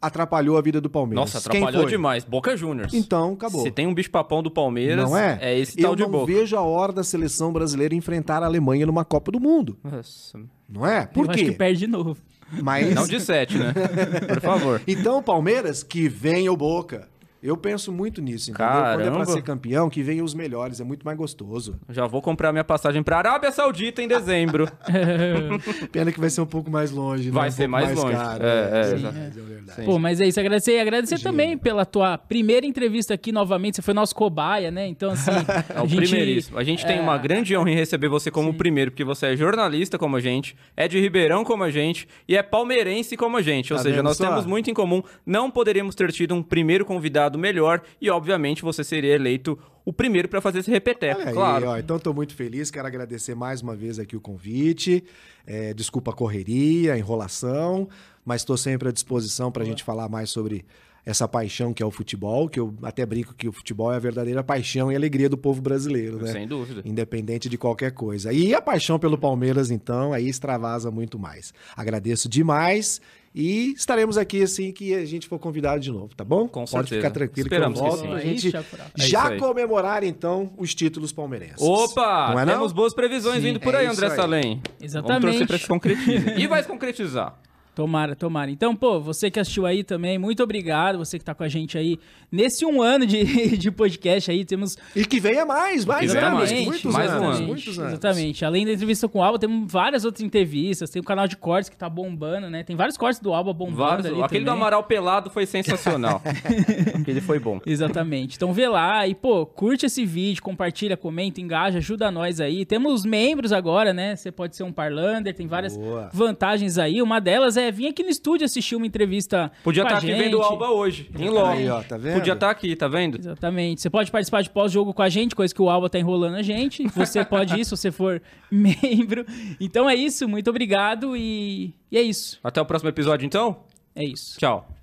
atrapalhou a vida do Palmeiras. Nossa, Quem atrapalhou foi? demais. Boca Juniors. Então, acabou. Se tem um bicho-papão do Palmeiras, Não é? é esse Eu tal de não Boca. vejo a hora da seleção brasileira enfrentar a Alemanha numa Copa do Mundo. Nossa. Não é? Por Eu acho que quê? perde de novo. Mas Não de sete, né? Por favor. então Palmeiras que venha o Boca. Eu penso muito nisso, entendeu? Quando é Caramba. pra ser campeão, que venham os melhores, é muito mais gostoso. Já vou comprar minha passagem pra Arábia Saudita em dezembro. Pena que vai ser um pouco mais longe, né? Vai Um ser pouco mais longe. caro. É, é, é, exato. verdade, é verdade. Sim. Pô, mas é isso, agradecer. E agradecer Imagina. também pela tua primeira entrevista aqui novamente. Você foi nosso cobaia, né? Então, assim. É a o gente- primeiríssimo. A gente tem uma grande honra em receber você como primeiro, porque você é jornalista como a gente, é de Ribeirão como a gente e é palmeirense como a gente. Ou Tá seja, nós só? temos muito em comum. Não poderíamos ter tido um primeiro convidado melhor e, obviamente, você seria eleito o primeiro para fazer esse repeteco, aí, claro. ó, então estou muito feliz, quero agradecer mais uma vez aqui o convite. É, desculpa a correria, a enrolação, mas estou sempre à disposição para a gente falar mais sobre essa paixão que é o futebol, que eu até brinco que o futebol é a verdadeira paixão e alegria do povo brasileiro, né? Sem dúvida. Independente de qualquer coisa. E a paixão pelo Palmeiras, então, aí extravasa muito mais. Agradeço demais e estaremos aqui assim que a gente for convidado de novo, tá bom? Com Pode certeza. ficar tranquilo Esperamos que eu que volto pra É isso, gente. É isso já comemorar, então, os títulos palmeirenses. Opa! Não é não? temos boas previsões Sim. vindo por É aí, André aí. Salem. Exatamente. Vamos torcer pra que se concretize. e vai se concretizar. Tomara, tomara. Então, pô, você que assistiu aí também, muito obrigado. Você que tá com a gente aí nesse um ano de, de podcast aí, temos. E que venha mais, mais anos, mais. muitos Mais um anos, ano. muitos anos. Exatamente. Além da entrevista com o Alba, temos várias outras entrevistas. Tem o canal de cortes que tá bombando, né? Tem vários cortes do Alba bombando Vários- ali Aquele do também. Amaral pelado foi sensacional. Aquele foi bom. Exatamente. Então vê lá e, pô, curte esse vídeo, compartilha, comenta, engaja, ajuda nós aí. Temos membros agora, né? Você pode ser um parlander, tem várias Boa. vantagens aí. Uma delas é vir aqui no estúdio assistir uma entrevista Podia estar a aqui gente. vendo o Alba hoje, em logo. Aí, ó, tá vendo? Podia estar aqui, tá vendo? Exatamente. Você pode participar de pós-jogo com a gente, coisa que o Alba tá enrolando a gente. Você pode ir se você for membro. Então é isso, muito obrigado e, e é isso. Até o próximo episódio, então. É isso. Tchau.